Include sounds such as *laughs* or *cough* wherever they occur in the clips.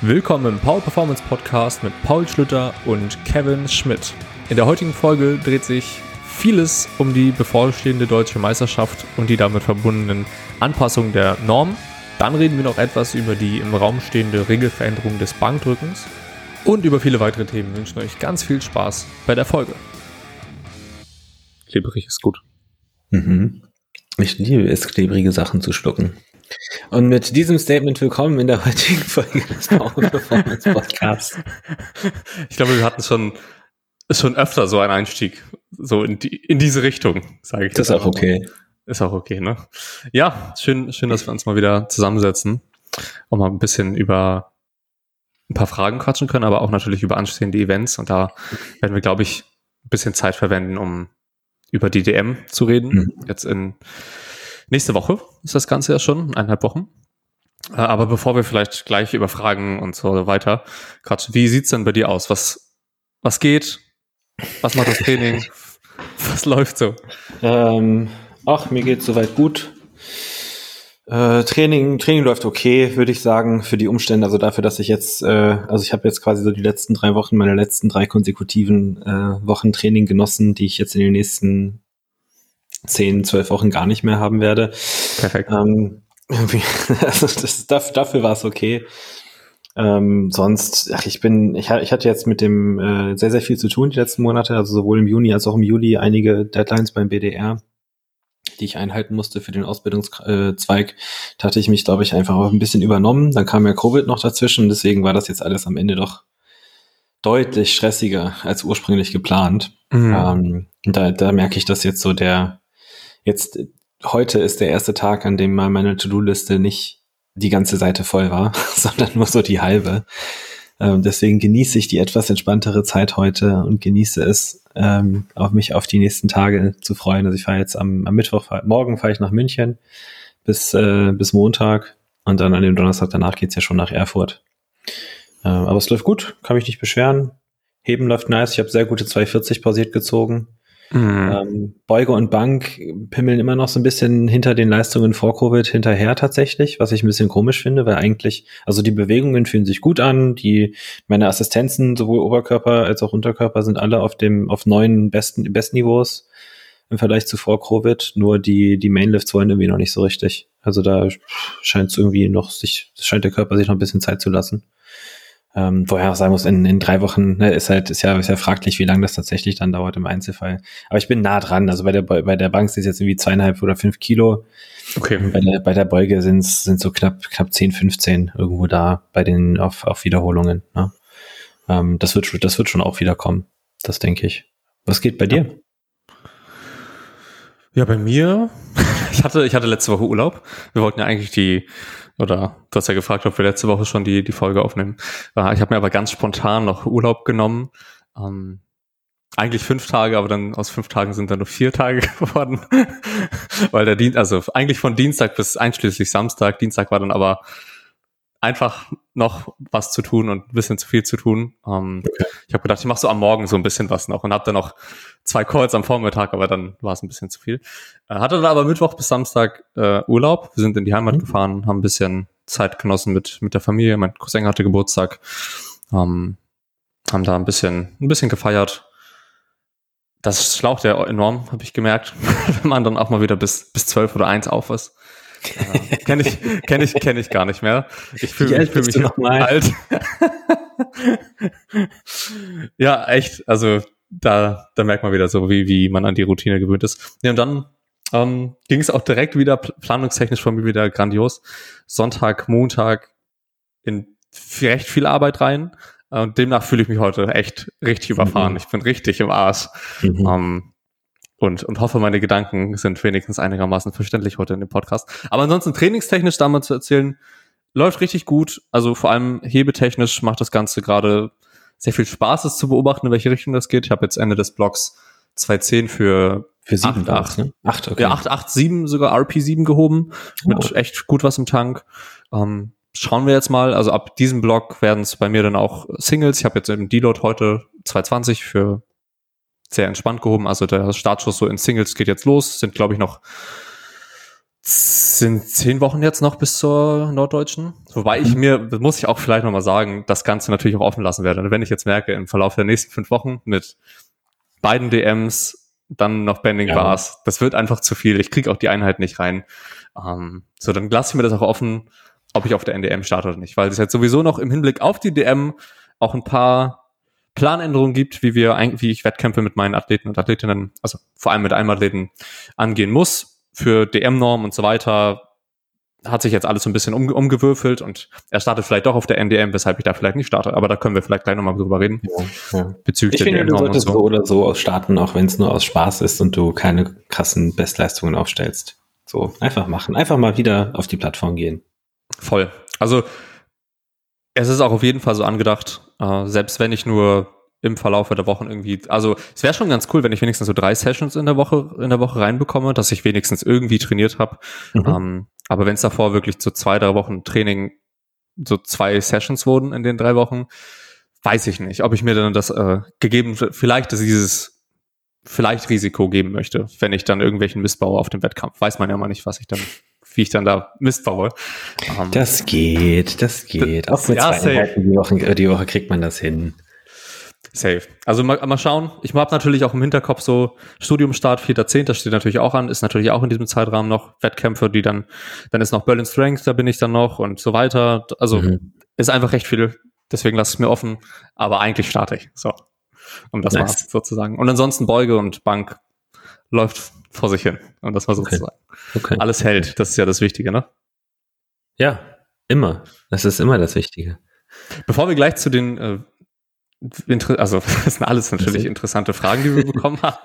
Willkommen im Power Performance Podcast mit Paul Schlüter und Kevin Schmidt. In der heutigen Folge dreht sich vieles um die bevorstehende deutsche Meisterschaft und die damit verbundenen Anpassungen der Norm. Dann reden wir noch etwas über die im Raum stehende Regelveränderung des Bankdrückens und über viele weitere Themen. Wir wünschen euch ganz viel Spaß bei der Folge. Klebrig ist gut. Mhm. Ich liebe es, klebrige Sachen zu schlucken. Und mit diesem Statement willkommen in der heutigen Folge des Power Performance Podcasts. Ich glaube, wir hatten schon, schon öfter so einen Einstieg, so in, die, in diese Richtung, sage ich. Das ist auch okay. Mal. Ist auch okay, ne? Ja, schön, schön, dass wir uns mal wieder zusammensetzen und mal ein bisschen über ein paar Fragen quatschen können, aber auch natürlich über anstehende Events. Und da werden wir, glaube ich, ein bisschen Zeit verwenden, um über die DM zu reden. Mhm. Jetzt in Nächste Woche ist das Ganze ja schon, eineinhalb Wochen. Äh, aber bevor wir vielleicht gleich über Fragen und so weiter quatschen, wie sieht's denn bei dir aus? Was, was geht? Was macht das Training? *laughs* was läuft so? Ähm, ach, mir geht's soweit gut. Äh, Training, Training läuft okay, würde ich sagen, für die Umstände. Also dafür, dass ich jetzt, äh, also ich habe jetzt quasi so die letzten drei Wochen, meine letzten drei konsekutiven äh, Wochen Training genossen, die ich jetzt in den nächsten zehn, zwölf Wochen gar nicht mehr haben werde. Perfekt. Ähm, *laughs* also das, dafür war es okay. Ähm, sonst, ach, ich bin, ich, ich hatte jetzt mit dem äh, sehr, sehr viel zu tun die letzten Monate, also sowohl im Juni als auch im Juli einige Deadlines beim BDR, die ich einhalten musste für den Ausbildungszweig. Da hatte ich mich, glaube ich, einfach auch ein bisschen übernommen. Dann kam ja Covid noch dazwischen, deswegen war das jetzt alles am Ende doch deutlich stressiger als ursprünglich geplant. Mhm. Ähm, da, da merke ich, dass jetzt so der, Jetzt, heute ist der erste Tag, an dem mal meine To-Do-Liste nicht die ganze Seite voll war, *laughs* sondern nur so die halbe. Ähm, deswegen genieße ich die etwas entspanntere Zeit heute und genieße es, ähm, auf mich auf die nächsten Tage zu freuen. Also ich fahre jetzt am, am Mittwoch, morgen fahre ich nach München bis, äh, bis Montag und dann an dem Donnerstag danach geht's ja schon nach Erfurt. Äh, aber es läuft gut, kann mich nicht beschweren. Heben läuft nice, ich habe sehr gute 240 pausiert gezogen. Mhm. Ähm, Beuge und Bank pimmeln immer noch so ein bisschen hinter den Leistungen vor Covid hinterher tatsächlich, was ich ein bisschen komisch finde, weil eigentlich, also die Bewegungen fühlen sich gut an, die, meine Assistenzen, sowohl Oberkörper als auch Unterkörper sind alle auf dem, auf neuen besten, Bestniveaus im Vergleich zu vor Covid, nur die, die Mainlifts wollen irgendwie noch nicht so richtig. Also da scheint es irgendwie noch sich, scheint der Körper sich noch ein bisschen Zeit zu lassen. Ähm, woher auch sagen muss, in, in drei Wochen ne, ist halt, ist ja, ist ja fraglich, wie lange das tatsächlich dann dauert im Einzelfall. Aber ich bin nah dran. Also bei der, bei der Bank sind es jetzt irgendwie zweieinhalb oder fünf Kilo. Okay. Bei der, bei der Beuge sind es sind so knapp, knapp 10, 15 irgendwo da bei den auf, auf Wiederholungen. Ne? Ähm, das wird, das wird schon auch wieder kommen. Das denke ich. Was geht bei dir? Ja, bei mir, *laughs* ich hatte, ich hatte letzte Woche Urlaub. Wir wollten ja eigentlich die oder du hast ja gefragt, ob wir letzte Woche schon die, die Folge aufnehmen. Äh, ich habe mir aber ganz spontan noch Urlaub genommen. Ähm, eigentlich fünf Tage, aber dann aus fünf Tagen sind dann nur vier Tage *laughs* geworden. Weil der Dienst, also eigentlich von Dienstag bis einschließlich Samstag, Dienstag war dann aber einfach noch was zu tun und ein bisschen zu viel zu tun. Ähm, okay. Ich habe gedacht, ich mache so am Morgen so ein bisschen was noch und habe dann noch zwei Calls am Vormittag, aber dann war es ein bisschen zu viel. Äh, hatte dann aber Mittwoch bis Samstag äh, Urlaub. Wir sind in die Heimat mhm. gefahren, haben ein bisschen Zeit genossen mit, mit der Familie. Mein Cousin hatte Geburtstag. Ähm, haben da ein bisschen, ein bisschen gefeiert. Das schlaucht ja enorm, habe ich gemerkt, *laughs* wenn man dann auch mal wieder bis, bis zwölf oder eins auf ist. Ja, kenne ich, kenne ich, kenne ich gar nicht mehr. Ich fühle fühl mich noch mal? alt. ja, echt. Also da, da merkt man wieder so, wie, wie man an die Routine gewöhnt ist. Ja, und dann ähm, ging es auch direkt wieder planungstechnisch von mir wieder grandios. Sonntag, Montag in recht viel Arbeit rein. Und demnach fühle ich mich heute echt richtig überfahren. Mhm. Ich bin richtig im Arsch. Mhm. Ähm, und, und hoffe, meine Gedanken sind wenigstens einigermaßen verständlich heute in dem Podcast. Aber ansonsten trainingstechnisch damals zu erzählen, läuft richtig gut. Also vor allem hebetechnisch macht das Ganze gerade sehr viel Spaß, es zu beobachten, in welche Richtung das geht. Ich habe jetzt Ende des Blogs 2.10 für für 7, 8, 8, ne? 8, okay. Ja, 8, 8, 7, sogar RP7 gehoben, oh. mit echt gut was im Tank. Ähm, schauen wir jetzt mal, also ab diesem Block werden es bei mir dann auch Singles. Ich habe jetzt im Deload heute 220 für sehr entspannt gehoben. Also der Startschuss so in Singles geht jetzt los. Sind, glaube ich, noch sind zehn Wochen jetzt noch bis zur Norddeutschen. Wobei ich mhm. mir, das muss ich auch vielleicht nochmal sagen, das Ganze natürlich auch offen lassen werde. wenn ich jetzt merke, im Verlauf der nächsten fünf Wochen mit beiden DMs, dann noch Bending ja. Bars, das wird einfach zu viel. Ich kriege auch die Einheit nicht rein. Ähm, so, dann lasse ich mir das auch offen, ob ich auf der NDM starte oder nicht. Weil es jetzt sowieso noch im Hinblick auf die DM auch ein paar Planänderungen gibt, wie wir, wie ich Wettkämpfe mit meinen Athleten und Athletinnen, also vor allem mit einem Athleten angehen muss für DM-Norm und so weiter hat sich jetzt alles so ein bisschen um, umgewürfelt und er startet vielleicht doch auf der NDM, weshalb ich da vielleicht nicht starte. Aber da können wir vielleicht gleich nochmal drüber reden. Ja, ja. Bezüglich ich der finde, du solltest so. so oder so aus starten, auch wenn es nur aus Spaß ist und du keine krassen Bestleistungen aufstellst. So, einfach machen. Einfach mal wieder auf die Plattform gehen. Voll. Also, es ist auch auf jeden Fall so angedacht, äh, selbst wenn ich nur im Verlauf der Wochen irgendwie, also es wäre schon ganz cool, wenn ich wenigstens so drei Sessions in der Woche in der Woche reinbekomme, dass ich wenigstens irgendwie trainiert habe. Mhm. Ähm, aber wenn es davor wirklich zu zwei, drei Wochen Training so zwei Sessions wurden in den drei Wochen, weiß ich nicht, ob ich mir dann das äh, gegeben, vielleicht das dieses vielleicht Risiko geben möchte, wenn ich dann irgendwelchen Mist baue auf dem Wettkampf. Weiß man ja mal nicht, was ich dann, wie ich dann da Mist baue. Um, ähm, das geht, das geht. Auch mit ja, zwei Einheiten die Woche, die Woche kriegt man das hin. Safe. Also mal, mal schauen. Ich habe natürlich auch im Hinterkopf so Studiumstart 4.10. steht natürlich auch an, ist natürlich auch in diesem Zeitrahmen noch Wettkämpfe, die dann, dann ist noch Berlin Strength, da bin ich dann noch und so weiter. Also mhm. ist einfach recht viel. Deswegen lasse ich es mir offen. Aber eigentlich starte ich. So. Und das nice. war's sozusagen. Und ansonsten Beuge und Bank läuft vor sich hin. Und das war sozusagen. Okay. Okay. Alles hält. Das ist ja das Wichtige, ne? Ja, immer. Das ist immer das Wichtige. Bevor wir gleich zu den äh, also *laughs* das sind alles natürlich interessante Fragen, die wir bekommen haben.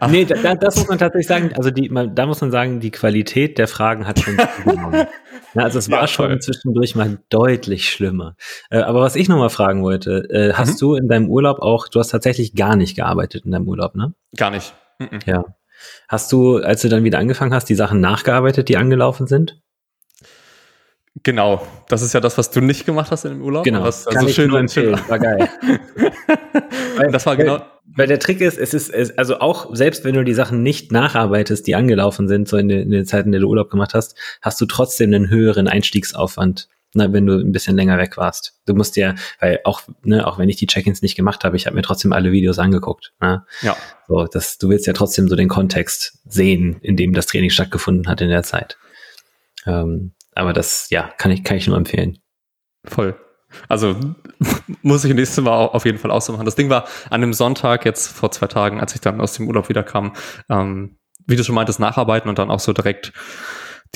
*laughs* nee, da, das muss man tatsächlich sagen. Also die, da muss man sagen, die Qualität der Fragen hat schon zugenommen. *laughs* also es war ja, schon zwischendurch mal deutlich schlimmer. Äh, aber was ich nochmal fragen wollte, äh, hast mhm. du in deinem Urlaub auch, du hast tatsächlich gar nicht gearbeitet in deinem Urlaub, ne? Gar nicht. Mhm. Ja. Hast du, als du dann wieder angefangen hast, die Sachen nachgearbeitet, die angelaufen sind? Genau, das ist ja das, was du nicht gemacht hast in dem Urlaub. Genau, was, also kann schön, ich nur empfehlen. War geil. *laughs* weil, das war genau. Weil, der Trick ist, es ist, es, also auch selbst wenn du die Sachen nicht nacharbeitest, die angelaufen sind, so in, der, in der Zeit, in der du Urlaub gemacht hast, hast du trotzdem einen höheren Einstiegsaufwand, na, wenn du ein bisschen länger weg warst. Du musst ja, weil auch, ne, auch wenn ich die Check-ins nicht gemacht habe, ich habe mir trotzdem alle Videos angeguckt. Ne? Ja. So, das, du willst ja trotzdem so den Kontext sehen, in dem das Training stattgefunden hat in der Zeit. Ähm, aber das, ja, kann ich, kann ich nur empfehlen. Voll. Also *laughs* muss ich nächstes Mal auf jeden Fall auch so machen. Das Ding war an einem Sonntag, jetzt vor zwei Tagen, als ich dann aus dem Urlaub wiederkam, ähm, wie du schon meintest, nacharbeiten und dann auch so direkt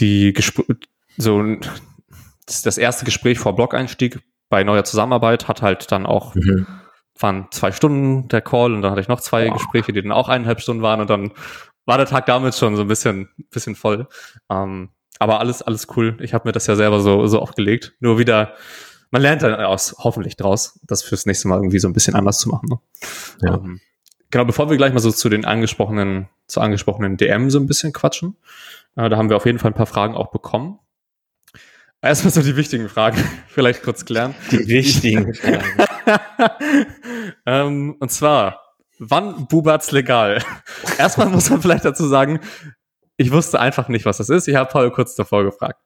die Gespr so das erste Gespräch vor Blog-Einstieg bei neuer Zusammenarbeit hat halt dann auch mhm. waren zwei Stunden der Call und dann hatte ich noch zwei oh. Gespräche, die dann auch eineinhalb Stunden waren und dann war der Tag damit schon so ein bisschen bisschen voll. Ähm, aber alles, alles cool. Ich habe mir das ja selber so, so aufgelegt. Nur wieder, man lernt dann aus, hoffentlich draus, das fürs nächste Mal irgendwie so ein bisschen anders zu machen. Ne? Ja. Ähm, genau, bevor wir gleich mal so zu den angesprochenen, zu angesprochenen DM so ein bisschen quatschen, äh, da haben wir auf jeden Fall ein paar Fragen auch bekommen. Erstmal so die wichtigen Fragen, *laughs* vielleicht kurz klären. Die wichtigen Fragen. *laughs* ähm, und zwar, wann Bubat's legal? *laughs* Erstmal muss man vielleicht dazu sagen, ich wusste einfach nicht, was das ist. Ich habe Paul kurz davor gefragt.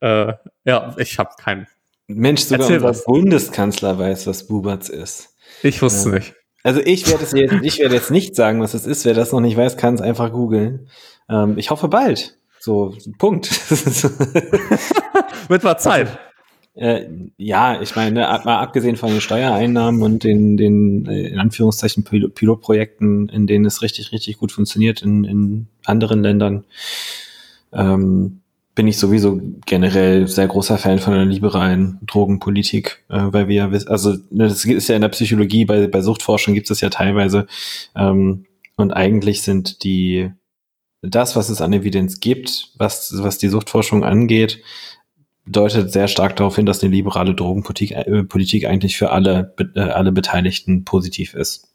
Äh, ja, ich habe keinen. Mensch, sogar Erzähl unser was. Bundeskanzler weiß, was Bubatz ist. Ich wusste äh, nicht. Also ich werde es jetzt, ich werde jetzt nicht sagen, was es ist. Wer das noch nicht weiß, kann es einfach googeln. Ähm, ich hoffe bald. So, Punkt. *laughs* Wird mal Zeit. Äh, ja, ich meine, mal abgesehen von den Steuereinnahmen und den, den äh, in Anführungszeichen Pil Pilotprojekten, in denen es richtig, richtig gut funktioniert in, in anderen Ländern, ähm, bin ich sowieso generell sehr großer Fan von einer liberalen Drogenpolitik, äh, weil wir ja wissen, also ne, das ist ja in der Psychologie, bei, bei Suchtforschung gibt es ja teilweise, ähm, und eigentlich sind die das, was es an Evidenz gibt, was, was die Suchtforschung angeht, deutet sehr stark darauf hin, dass eine liberale Drogenpolitik äh, Politik eigentlich für alle, äh, alle Beteiligten positiv ist.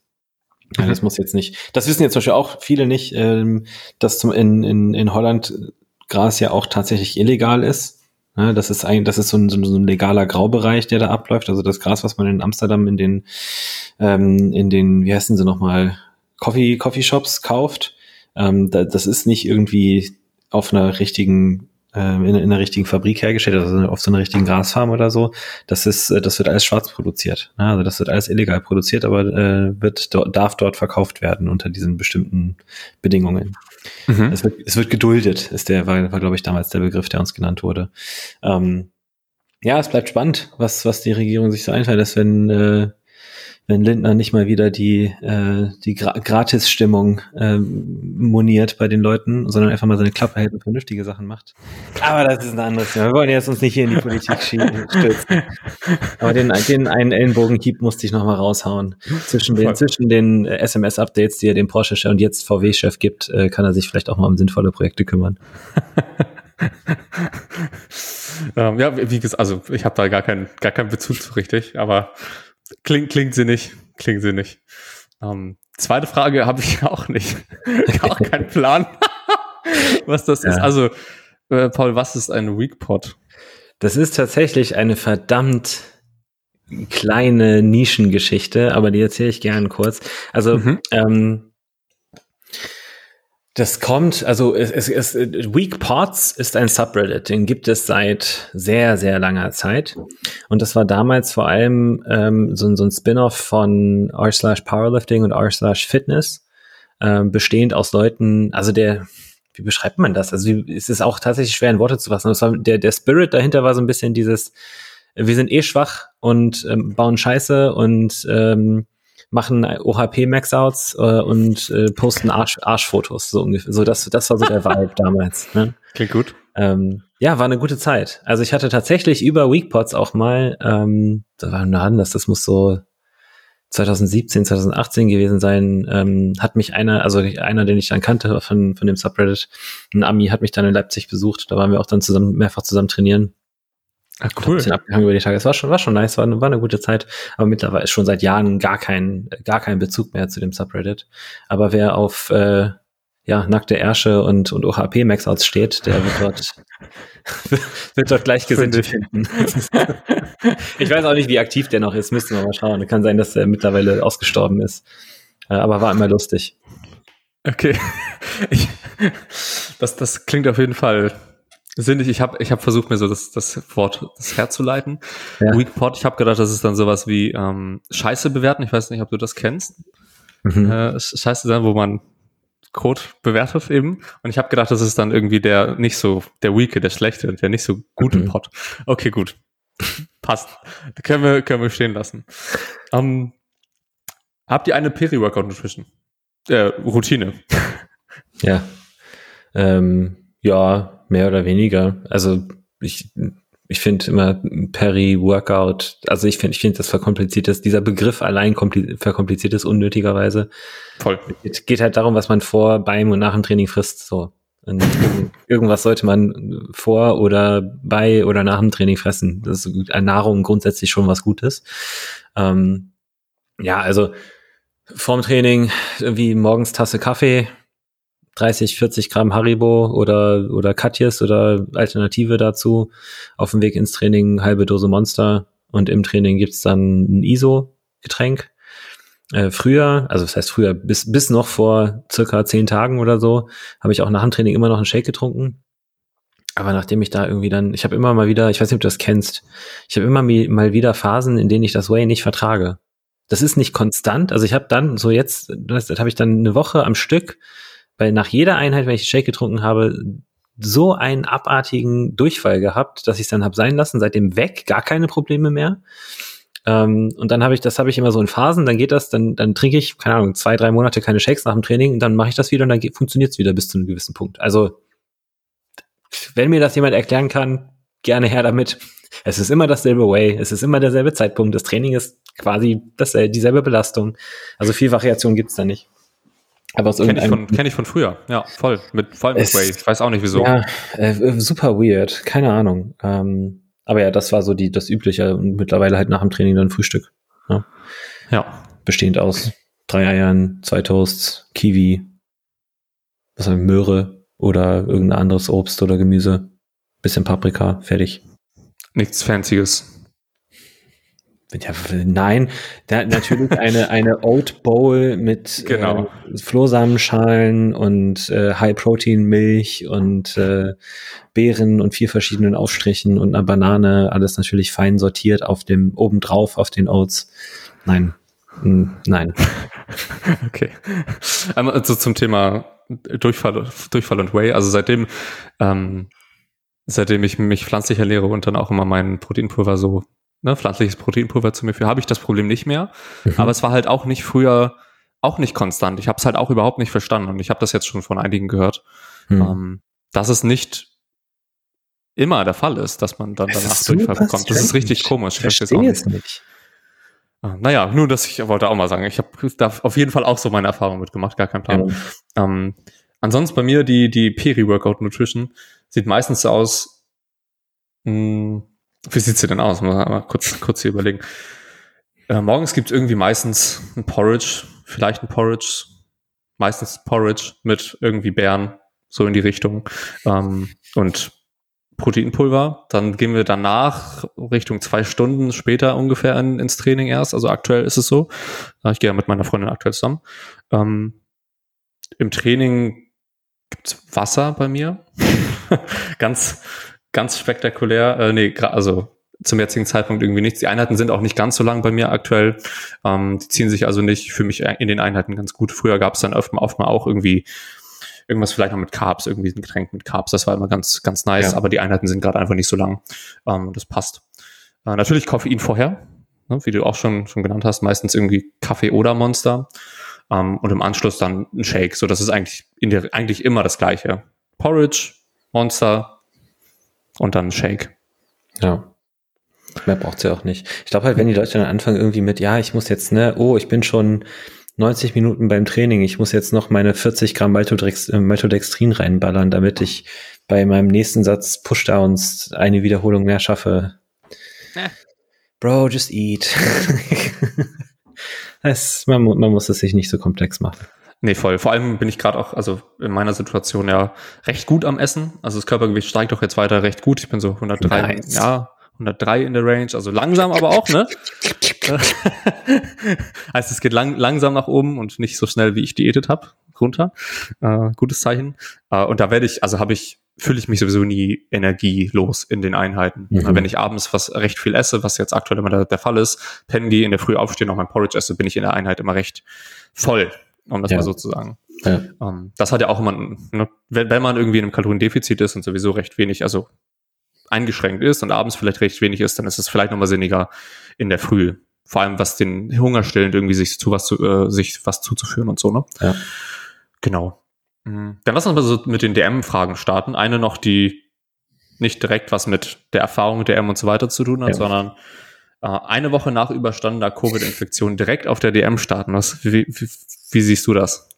Mhm. Das muss jetzt nicht, das wissen jetzt zum Beispiel auch viele nicht, ähm, dass zum, in, in, in Holland Gras ja auch tatsächlich illegal ist. Ja, das ist eigentlich, das ist so ein, so ein legaler Graubereich, der da abläuft. Also das Gras, was man in Amsterdam in den, ähm, in den, wie heißen sie nochmal, Coffee, Coffee Shops kauft, Ähm, da, das ist nicht irgendwie auf einer richtigen in, in einer richtigen Fabrik hergestellt, also auf so einer richtigen Grasfarm oder so. Das ist, äh, das wird alles schwarz produziert. Ne? Also das wird alles illegal produziert, aber äh, wird darf dort verkauft werden unter diesen bestimmten Bedingungen. Mhm. Es, wird, es wird geduldet, ist der, war, war glaube ich damals der Begriff, der uns genannt wurde. Ähm, ja, es bleibt spannend, was, was die Regierung sich so einfällt, dass wenn äh, wenn Lindner nicht mal wieder die, äh, die Gra Gratis-Stimmung äh, moniert bei den Leuten, sondern einfach mal seine Klappe hält und vernünftige Sachen macht. Aber das ist ein anderes Thema. Wir wollen jetzt uns nicht hier in die Politik *laughs* stürzen. Aber den, den einen Ellenbogenhieb musste ich noch mal raushauen. Zwischen den, zwischen den äh, SMS-Updates, die er dem Porsche und jetzt VW-Chef gibt, äh, kann er sich vielleicht auch mal um sinnvolle Projekte kümmern. *laughs* ähm, ja, wie gesagt, also ich habe da gar keinen gar keinen Bezug zu richtig, aber Klingt, klingt sie nicht. Klingt sie nicht. Ähm, zweite Frage habe ich *laughs* auch nicht. auch keinen Plan, *laughs* was das ja. ist. Also, äh, Paul, was ist ein Weakpot? Das ist tatsächlich eine verdammt kleine Nischengeschichte, aber die erzähle ich gern kurz. Also, mhm. ähm, das kommt, also es, es, es, Weak Pots ist ein Subreddit, den gibt es seit sehr, sehr langer Zeit. Und das war damals vor allem ähm, so, so ein Spin-off von r slash Powerlifting und r slash Fitness, ähm, bestehend aus Leuten, also der, wie beschreibt man das? Also es ist auch tatsächlich schwer in Worte zu fassen. Das war, der, der Spirit dahinter war so ein bisschen dieses, wir sind eh schwach und ähm, bauen Scheiße und ähm, machen OHP-Maxouts äh, und äh, posten Arsch, Arschfotos, so ungefähr. So, das, das war so der Vibe *laughs* damals. Ne? Klingt gut. Ähm, ja, war eine gute Zeit. Also ich hatte tatsächlich über Weekpots auch mal, ähm, da war ein das, das muss so 2017, 2018 gewesen sein, ähm, hat mich einer, also einer, den ich dann kannte von, von dem Subreddit, ein Ami, hat mich dann in Leipzig besucht. Da waren wir auch dann zusammen, mehrfach zusammen trainieren. Ach, cool. Ein abgehangen über die Tage. Es war schon, war schon nice, war, war eine gute Zeit. Aber mittlerweile ist schon seit Jahren gar kein, gar kein Bezug mehr zu dem Subreddit. Aber wer auf, äh, ja, nackte Ärsche und, und OHP Maxouts steht, der wird dort, *laughs* wird dort Gleichgesinnte finden. ich weiß auch nicht, wie aktiv der noch ist, müssten wir mal schauen. Kann sein, dass er mittlerweile ausgestorben ist. Äh, aber war immer lustig. Okay. *laughs* Ich, das, das klingt auf jeden Fall sinnig. Ich habe ich hab versucht, mir so das, das Wort das herzuleiten. Ja. Weakpot, ich habe gedacht, das ist dann sowas wie ähm, Scheiße bewerten. Ich weiß nicht, ob du das kennst. Mhm. Äh, Scheiße sein, wo man Code bewertet eben. Und ich habe gedacht, das ist dann irgendwie der nicht so, der Weake, der Schlechte, der nicht so gute mhm. Pot. Okay, gut. Passt. können wir, können wir stehen lassen. Ähm, habt ihr eine Peri-Workout Nutrition? Äh, Routine. Ja. Ähm, ja, mehr oder weniger. Also ich, ich finde immer Peri-Workout, also ich finde, ich finde, das verkompliziert ist, dieser Begriff allein verkompliziert ist unnötigerweise. Voll. Es geht halt darum, was man vor, beim und nach dem Training frisst, so. Und irgendwas sollte man vor oder bei oder nach dem Training fressen. Das ist Nahrung grundsätzlich schon was Gutes. Ähm, ja, also vorm Training irgendwie morgens Tasse Kaffee, 30, 40 Gramm Haribo oder, oder Katjes oder Alternative dazu. Auf dem Weg ins Training halbe Dose Monster und im Training gibt's dann ein ISO-Getränk. Äh, früher, also das heißt früher, bis, bis noch vor circa zehn Tagen oder so, habe ich auch nach dem Training immer noch einen Shake getrunken. Aber nachdem ich da irgendwie dann, ich habe immer mal wieder, ich weiß nicht, ob du das kennst, ich habe immer mal wieder Phasen, in denen ich das Whey nicht vertrage. Das ist nicht konstant. Also ich habe dann so jetzt, das, das habe ich dann eine Woche am Stück weil nach jeder Einheit, wenn ich Shake getrunken habe, so einen abartigen Durchfall gehabt, dass ich es dann habe sein lassen, seitdem weg, gar keine Probleme mehr. Ähm, und dann habe ich, das habe ich immer so in Phasen, dann geht das, dann, dann trinke ich, keine Ahnung, zwei, drei Monate keine Shakes nach dem Training und dann mache ich das wieder und dann funktioniert es wieder bis zu einem gewissen Punkt. Also, wenn mir das jemand erklären kann, gerne her damit. Es ist immer dasselbe Way, es ist immer derselbe Zeitpunkt, das Training ist quasi dasselbe, dieselbe Belastung. Also viel Variation gibt's da nicht. Aber aus Kenne ich, von, kenn ich von früher, ja, voll. Mit, voll mit Way. Ich weiß auch nicht wieso. Ja, äh, super weird, keine Ahnung. Ähm, aber ja, das war so die, das Übliche und mittlerweile halt nach dem Training dann Frühstück. Ja. ja. Bestehend aus drei Eiern, zwei Toasts, Kiwi, was heißt, Möhre oder irgendein anderes Obst oder Gemüse, bisschen Paprika, fertig. Nichts Fancyes. Nein, da, natürlich eine, eine Oat Bowl mit *laughs* genau. äh, Flohsamenschalen und äh, High-Protein-Milch und äh, Beeren und vier verschiedenen Aufstrichen und einer Banane, alles natürlich fein sortiert auf dem, obendrauf auf den Oats. Nein, hm, nein. *laughs* Okay. Einmal also zum Thema Durchfall, Durchfall und Whey. Also seitdem, ähm, seitdem ich mich pflanzlich ernähre und dann auch immer mein Proteinpulver so, ne, pflanzliches Proteinpulver zu mir führe, habe ich das Problem nicht mehr. Mhm. Aber es war halt auch nicht früher, auch nicht konstant. Ich habe es halt auch überhaupt nicht verstanden und ich habe das jetzt schon von einigen gehört, mhm. ähm, dass es nicht immer der Fall ist, dass man dann danach Durchfall bekommt. Das ist richtig komisch. Ich verstehe es nicht. Ah, naja, nur dass ich wollte auch mal sagen, ich habe da auf jeden Fall auch so meine Erfahrung mitgemacht, gar kein Plan. Ja. Ähm, ansonsten bei mir die, die Peri-Workout Nutrition sieht meistens so aus, mh, hm, wie sieht sie denn aus? Mal, mal kurz, kurz hier überlegen. Äh, morgens gibt's irgendwie meistens ein Porridge, vielleicht ein Porridge, meistens Porridge mit irgendwie Beeren, so in die Richtung. Ähm, und Proteinpulver. Dann gehen wir danach Richtung zwei Stunden später ungefähr in, ins Training erst. Also aktuell ist es so. Ich gehe ja mit meiner Freundin aktuell zusammen. Ähm, Im Training gibt's Wasser bei mir. *laughs* ganz, ganz spektakulär. Äh, nee, also zum jetzigen Zeitpunkt irgendwie nichts. Die Einheiten sind auch nicht ganz so lang bei mir aktuell. Ähm, die ziehen sich also nicht für mich in den Einheiten ganz gut. Früher gab es dann oft, oft mal auch irgendwie irgendwas vielleicht noch mit Carbs, irgendwie ein Getränk mit Carbs, das war immer ganz, ganz nice, ja. aber die Einheiten sind gerade einfach nicht so lang. Ähm, das passt. Äh, natürlich Koffein vorher, ne, wie du auch schon, schon genannt hast, meistens irgendwie Kaffee oder Monster. Ähm, und im Anschluss dann ein Shake. So, das ist eigentlich in der, eigentlich immer das Gleiche. Porridge, Monster und dann Shake. Ja. Mehr braucht's ja auch nicht. Ich glaube halt, wenn die Leute dann anfangen irgendwie mit, ja, ich muss jetzt, ne, oh, ich bin schon 90 Minuten beim Training, ich muss jetzt noch meine 40 Gramm äh, Maltodextrin reinballern, damit ich bei meinem nächsten Satz Pushdowns eine Wiederholung mehr schaffe. Ja. Bro, just eat. *laughs* das, man, man muss es sich nicht so komplex machen. Nee, voll. Vor allem bin ich gerade auch, also in meiner Situation ja recht gut am Essen. Also das Körpergewicht steigt doch jetzt weiter recht gut. Ich bin so 103, nice. ja, 103 in der Range, also langsam aber auch, ne? *laughs* heißt, es geht lang, langsam nach oben und nicht so schnell, wie ich diätet habe, runter. Äh, gutes Zeichen. Äh, und da werde ich, also habe ich, fühle ich mich sowieso nie energielos in den Einheiten. Mhm. Wenn ich abends was recht viel esse, was jetzt aktuell immer der, der Fall ist, pennen in der Früh aufstehen, noch mein Porridge esse, bin ich in der Einheit immer recht voll, um das ja. mal so zu sagen. Ja. Um, ähm, das hat ja auch immer, ne, wenn, wenn man irgendwie in einem Kaloriendefizit ist und sowieso recht wenig, also eingeschränkt ist und abends vielleicht recht wenig ist, dann ist es vielleicht nochmal sinniger in der Früh. Vor allem was den Hunger stillend irgendwie sich zu was zu, äh, sich was zuzuführen und so, ne? Ja. Genau. Mhm. Dann lass uns mal so mit den DM-Fragen starten. Eine noch, die nicht direkt was mit der Erfahrung DM und so weiter zu tun hat, ja. sondern äh, eine Woche nach überstandener Covid-Infektion direkt auf der DM starten. Was, wie, wie, wie siehst du das?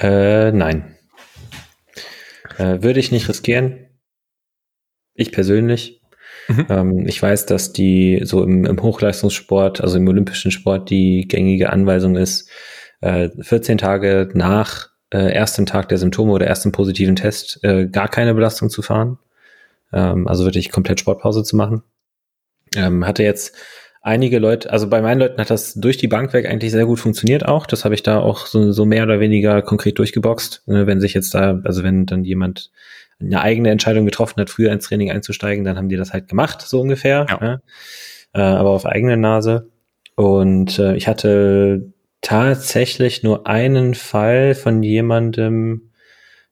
Äh, nein. Äh, würde ich nicht riskieren. Ich persönlich. Mhm. Ähm, ich weiß, dass die so im, im, Hochleistungssport, also im olympischen Sport, die gängige Anweisung ist, äh, 14 Tage nach äh, erstem Tag der Symptome oder ersten positiven Test äh, gar keine Belastung zu fahren. Ähm, also wirklich komplett Sportpause zu machen. Ähm, hatte jetzt einige Leute, also bei meinen Leuten hat das durch die Bank weg eigentlich sehr gut funktioniert auch. Das habe ich da auch so, so mehr oder weniger konkret durchgeboxt. Ne, wenn sich jetzt da, also wenn dann jemand eine eigene Entscheidung getroffen hat, früher ins Training einzusteigen, dann haben die das halt gemacht, so ungefähr. Ja. ja. Äh, aber auf eigene Nase. Und äh, ich hatte tatsächlich nur einen Fall von jemandem,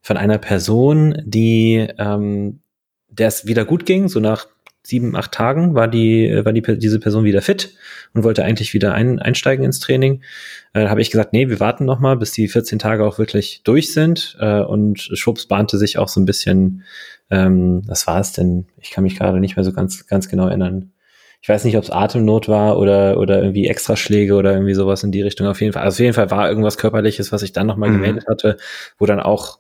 von einer Person, die, ähm, der es wieder gut ging, so nach sieben, acht Tagen war die, war die, diese Person wieder fit und wollte eigentlich wieder ein, einsteigen ins Training. Äh, habe ich gesagt, nee, wir warten noch mal, bis die 14 Tage auch wirklich durch sind. Äh, und Schubs bahnte sich auch so ein bisschen, ähm, was war es denn? Ich kann mich gerade nicht mehr so ganz, ganz genau erinnern. Ich weiß nicht, ob es Atemnot war oder, oder irgendwie Extraschläge oder irgendwie sowas in die Richtung. Auf jeden Fall, also auf jeden Fall war irgendwas Körperliches, was ich dann nochmal mhm. gemeldet hatte, wo dann auch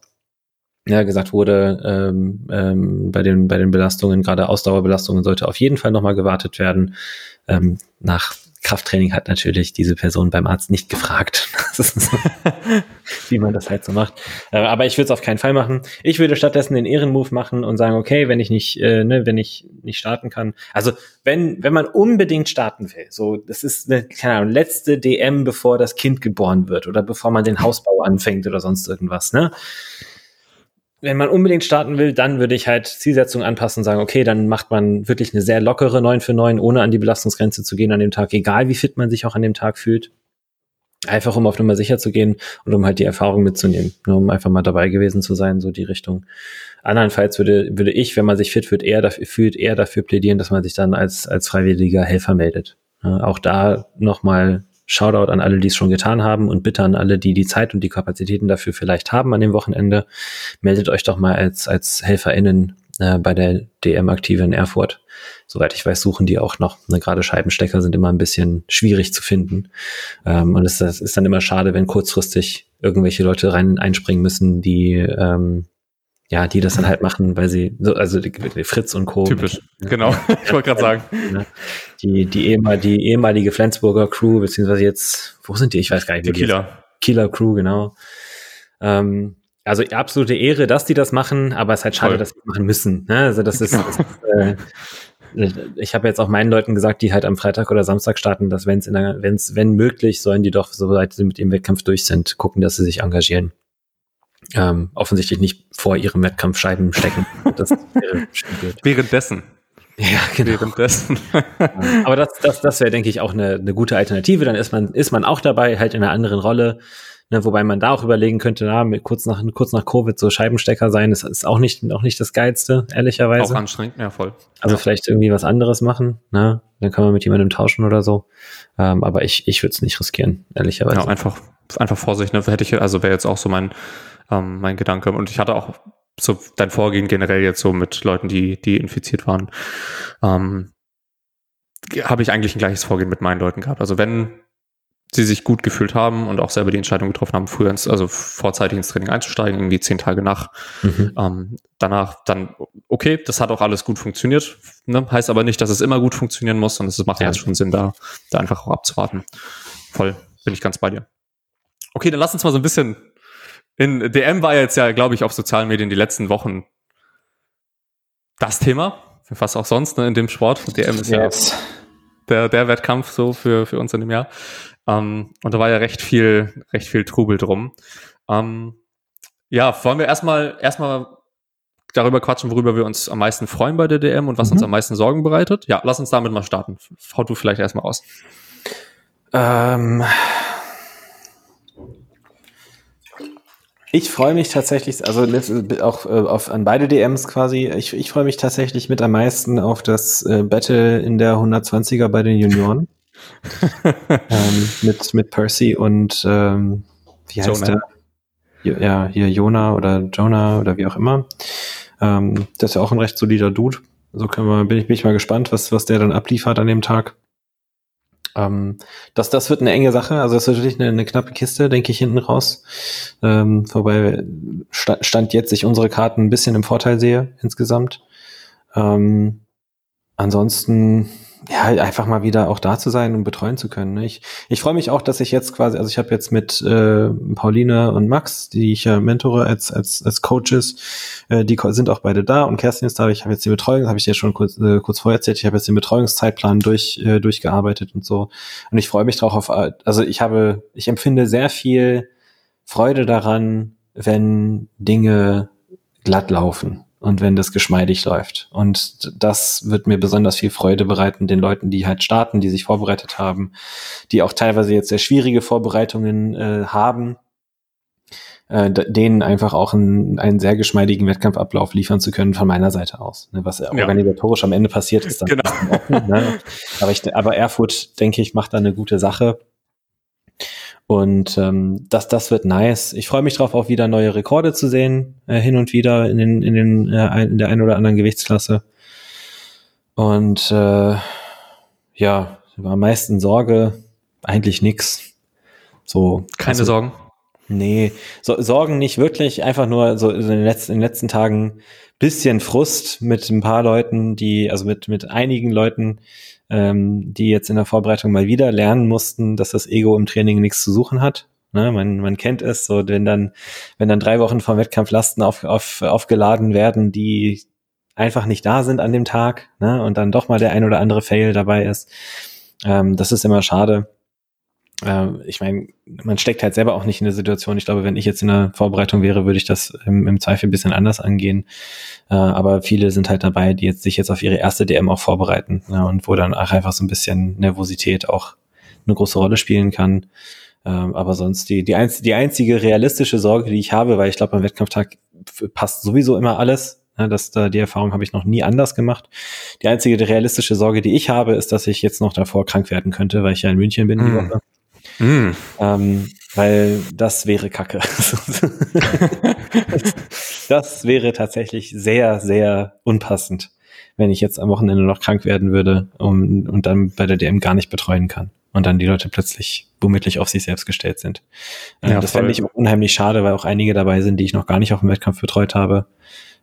ja, gesagt wurde, ähm, ähm, bei, den, bei den Belastungen, gerade Ausdauerbelastungen, sollte auf jeden Fall nochmal gewartet werden. Ähm, nach Krafttraining hat natürlich diese Person beim Arzt nicht gefragt, *laughs* *laughs* wie man das halt so macht. Äh, aber ich würde es auf keinen Fall machen. Ich würde stattdessen den Ehrenmove machen und sagen, okay, wenn ich nicht, äh, ne, wenn ich nicht starten kann. Also wenn, wenn man unbedingt starten will, so, das ist eine, keine Ahnung, letzte DM, bevor das Kind geboren wird oder bevor man den Hausbau anfängt oder sonst irgendwas, ne? Wenn man unbedingt starten will, dann würde ich halt Zielsetzung anpassen und sagen, okay, dann macht man wirklich eine sehr lockere 9 für 9, ohne an die Belastungsgrenze zu gehen an dem Tag, egal wie fit man sich auch an dem Tag fühlt. Einfach um auf Nummer sicher zu gehen und um halt die Erfahrung mitzunehmen, nur um einfach mal dabei gewesen zu sein, so die Richtung. Andernfalls würde, würde ich, wenn man sich fit fühlt, eher dafür, fühlt, eher dafür plädieren, dass man sich dann als, als freiwilliger Helfer meldet. Ja, auch da nochmal Shoutout an alle, die es schon getan haben und bitte an alle, die die Zeit und die Kapazitäten dafür vielleicht haben an dem Wochenende. Meldet euch doch mal als, als HelferInnen äh, bei der DM aktive in Erfurt. Soweit ich weiß, suchen die auch noch. Ne, Gerade Scheibenstecker sind immer ein bisschen schwierig zu finden. Ähm, und es, ist dann immer schade, wenn kurzfristig irgendwelche Leute rein einspringen müssen, die ähm, ja, die das dann halt machen, weil sie, so, also Fritz und Co. Typisch, genau, ich wollte gerade sagen. *laughs* Die, die, ehemal, die ehemalige Flensburger Crew, beziehungsweise jetzt, wo sind die? Ich weiß gar nicht. Die Kieler. Jetzt. Kieler Crew, genau. Ähm, also absolute Ehre, dass die das machen, aber es ist halt schade, Voll. dass sie machen müssen. Ne? Also das ist, das ist äh, ich habe jetzt auch meinen Leuten gesagt, die halt am Freitag oder Samstag starten, dass wenn es in der, wenn's, wenn möglich, sollen die doch, soweit sie mit dem Wettkampf durch sind, gucken, dass sie sich engagieren ähm, offensichtlich nicht vor ihrem Wettkampf Scheiben stecken. *laughs* Das wäre Währenddessen. Ja, genau. Währenddessen. Aber das, das, das wäre, denke ich, auch eine, eine gute Alternative. Dann ist man, ist man auch dabei, halt in einer anderen Rolle. Ne, wobei man da auch überlegen könnte, na, mit, kurz nach, kurz nach Covid so Scheibenstecker sein, das ist auch nicht, auch nicht das Geilste, ehrlicherweise. Auch anstrengend, ja, voll. Also ja. vielleicht irgendwie was anderes machen, ne? Dann kann man mit jemandem tauschen oder so. Ähm, aber ich, ich würde es nicht riskieren, ehrlicherweise. Ja, einfach, einfach Vorsicht, ne? Hätte ich, also wäre jetzt auch so mein, ähm, mein Gedanke. Und ich hatte auch so dein Vorgehen generell jetzt so mit Leuten, die, die infiziert waren, ähm, habe ich eigentlich ein gleiches Vorgehen mit meinen Leuten gehabt. Also wenn sie sich gut gefühlt haben und auch selber die Entscheidung getroffen haben, früher ins, also vorzeitig ins Training einzusteigen, irgendwie zehn Tage nach, mhm. ähm, danach dann, okay, das hat auch alles gut funktioniert, ne? heißt aber nicht, dass es immer gut funktionieren muss und es macht ja jetzt schon Sinn, da, da einfach auch abzuwarten. Voll, bin ich ganz bei dir. Okay, dann lass uns mal so ein bisschen in DM war jetzt ja, glaube ich, auf sozialen Medien die letzten Wochen das Thema, fast auch sonst ne, in dem Sport. DM ist yes. ja der, der Wettkampf so für, für uns in dem Jahr. Ähm, und da war ja recht viel, recht viel Trubel drum. Ähm, ja, wollen wir erstmal, erstmal darüber quatschen, worüber wir uns am meisten freuen bei der DM und was mhm. uns am meisten Sorgen bereitet? Ja, lass uns damit mal starten. Hau du vielleicht erstmal aus. Ähm, Ich freue mich tatsächlich, also auch äh, auf, an beide DMs quasi. Ich, ich freue mich tatsächlich mit am meisten auf das äh, Battle in der 120er bei den Junioren. *laughs* ähm, mit, mit Percy und ähm, wie heißt Jonah. der? Ja, hier Jonah oder Jonah oder wie auch immer. Ähm, das ist ja auch ein recht solider Dude. So können wir, bin ich, bin ich mal gespannt, was, was der dann abliefert an dem Tag. Ähm, das, das wird eine enge Sache. Also das ist natürlich eine, eine knappe Kiste, denke ich, hinten raus. Ähm, wobei Stand jetzt ich unsere Karten ein bisschen im Vorteil sehe insgesamt. Ähm, ansonsten ja, einfach mal wieder auch da zu sein und betreuen zu können. Ne? Ich, ich freue mich auch, dass ich jetzt quasi, also ich habe jetzt mit äh, Pauline und Max, die ich ja mentore als, als, als Coaches, äh, die sind auch beide da und Kerstin ist da. Ich habe jetzt die Betreuung, habe ich dir schon kurz, äh, kurz vorher erzählt, ich habe jetzt den Betreuungszeitplan durch, äh, durchgearbeitet und so. Und ich freue mich drauf auf, also ich habe, ich empfinde sehr viel Freude daran, wenn Dinge glatt laufen und wenn das geschmeidig läuft. Und das wird mir besonders viel Freude bereiten, den Leuten, die halt starten, die sich vorbereitet haben, die auch teilweise jetzt sehr schwierige Vorbereitungen äh, haben, äh, denen einfach auch einen, einen sehr geschmeidigen Wettkampfablauf liefern zu können von meiner Seite aus. Ne, was ja. organisatorisch am Ende passiert, ist dann genau. offen. Ne? Aber, ich, aber Erfurt, denke ich, macht da eine gute Sache. Und ähm, das, das wird nice. Ich freue mich drauf, auch wieder neue Rekorde zu sehen, äh, hin und wieder in, den, in, den, äh, in der einen oder anderen Gewichtsklasse. Und äh, ja, war am meisten Sorge eigentlich nix. So keine also, Sorgen. Nee, so, Sorgen nicht wirklich, einfach nur so in den letzten, in den letzten Tagen bisschen Frust mit ein paar Leuten, die, also mit, mit einigen Leuten, ähm, die jetzt in der Vorbereitung mal wieder lernen mussten, dass das Ego im Training nichts zu suchen hat. Ne, man, man kennt es, so wenn dann, wenn dann drei Wochen vom Wettkampf Lasten auf, auf, aufgeladen werden, die einfach nicht da sind an dem Tag, ne, und dann doch mal der ein oder andere Fail dabei ist. Ähm, das ist immer schade äh, ich meine, man steckt halt selber auch nicht in der Situation. Ich glaube, wenn ich jetzt in der Vorbereitung wäre, würde ich das im, im Zweifel ein bisschen anders angehen. Äh, aber viele sind halt dabei, die jetzt sich jetzt auf ihre erste DM auch vorbereiten ja, und wo dann auch einfach so ein bisschen Nervosität auch eine große Rolle spielen kann. Ähm, aber sonst die, die, einz die einzige realistische Sorge, die ich habe, weil ich glaube, am Wettkampftag passt sowieso immer alles. Ja, das, die Erfahrung habe ich noch nie anders gemacht. Die einzige realistische Sorge, die ich habe, ist, dass ich jetzt noch davor krank werden könnte, weil ich ja in München bin mm. die Woche. Mm. Ähm, weil das wäre Kacke. *laughs* das wäre tatsächlich sehr, sehr unpassend, wenn ich jetzt am Wochenende noch krank werden würde um, und dann bei der DM gar nicht betreuen kann. Und dann die Leute plötzlich womöglich auf sich selbst gestellt sind. Äh, ja, das fände ich unheimlich schade, weil auch einige dabei sind, die ich noch gar nicht auf dem Wettkampf betreut habe,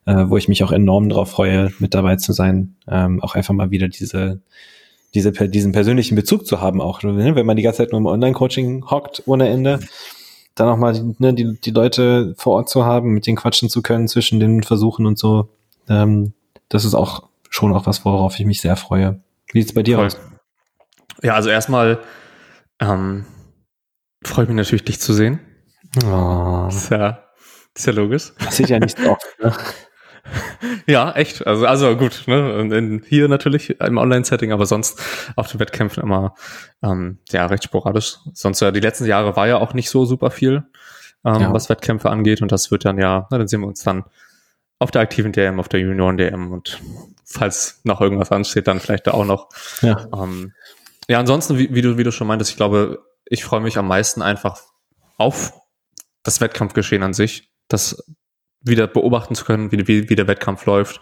äh, wo ich mich auch enorm drauf freue, mit dabei zu sein. Ähm, auch einfach mal wieder diese diese, diesen persönlichen Bezug zu haben auch. Ne? Wenn man die ganze Zeit nur im Online-Coaching hockt ohne Ende, dann auch mal ne, die, die Leute vor Ort zu haben, mit denen quatschen zu können zwischen den Versuchen und so. Ähm, das ist auch schon auch was, worauf ich mich sehr freue. Wie sieht's bei dir Voll. aus? Ja, also erstmal ähm, freue ich mich natürlich, dich zu sehen. Oh. Das, ist ja, das ist ja logisch. Das sieht ja nicht so oft. Ne? *laughs* *laughs* ja, echt. Also, also gut, ne? In, hier natürlich im Online-Setting, aber sonst auf den Wettkämpfen immer ähm, ja recht sporadisch. Sonst ja die letzten Jahre war ja auch nicht so super viel, ähm, ja. was Wettkämpfe angeht. Und das wird dann ja, na, dann sehen wir uns dann auf der aktiven DM, auf der Junioren-DM und falls noch irgendwas ansteht, dann vielleicht da auch noch. Ja, ähm, ja ansonsten, wie, wie, du, wie du schon meintest, ich glaube, ich freue mich am meisten einfach auf das Wettkampfgeschehen an sich. Das wieder beobachten zu können, wie, wie, wie der Wettkampf läuft.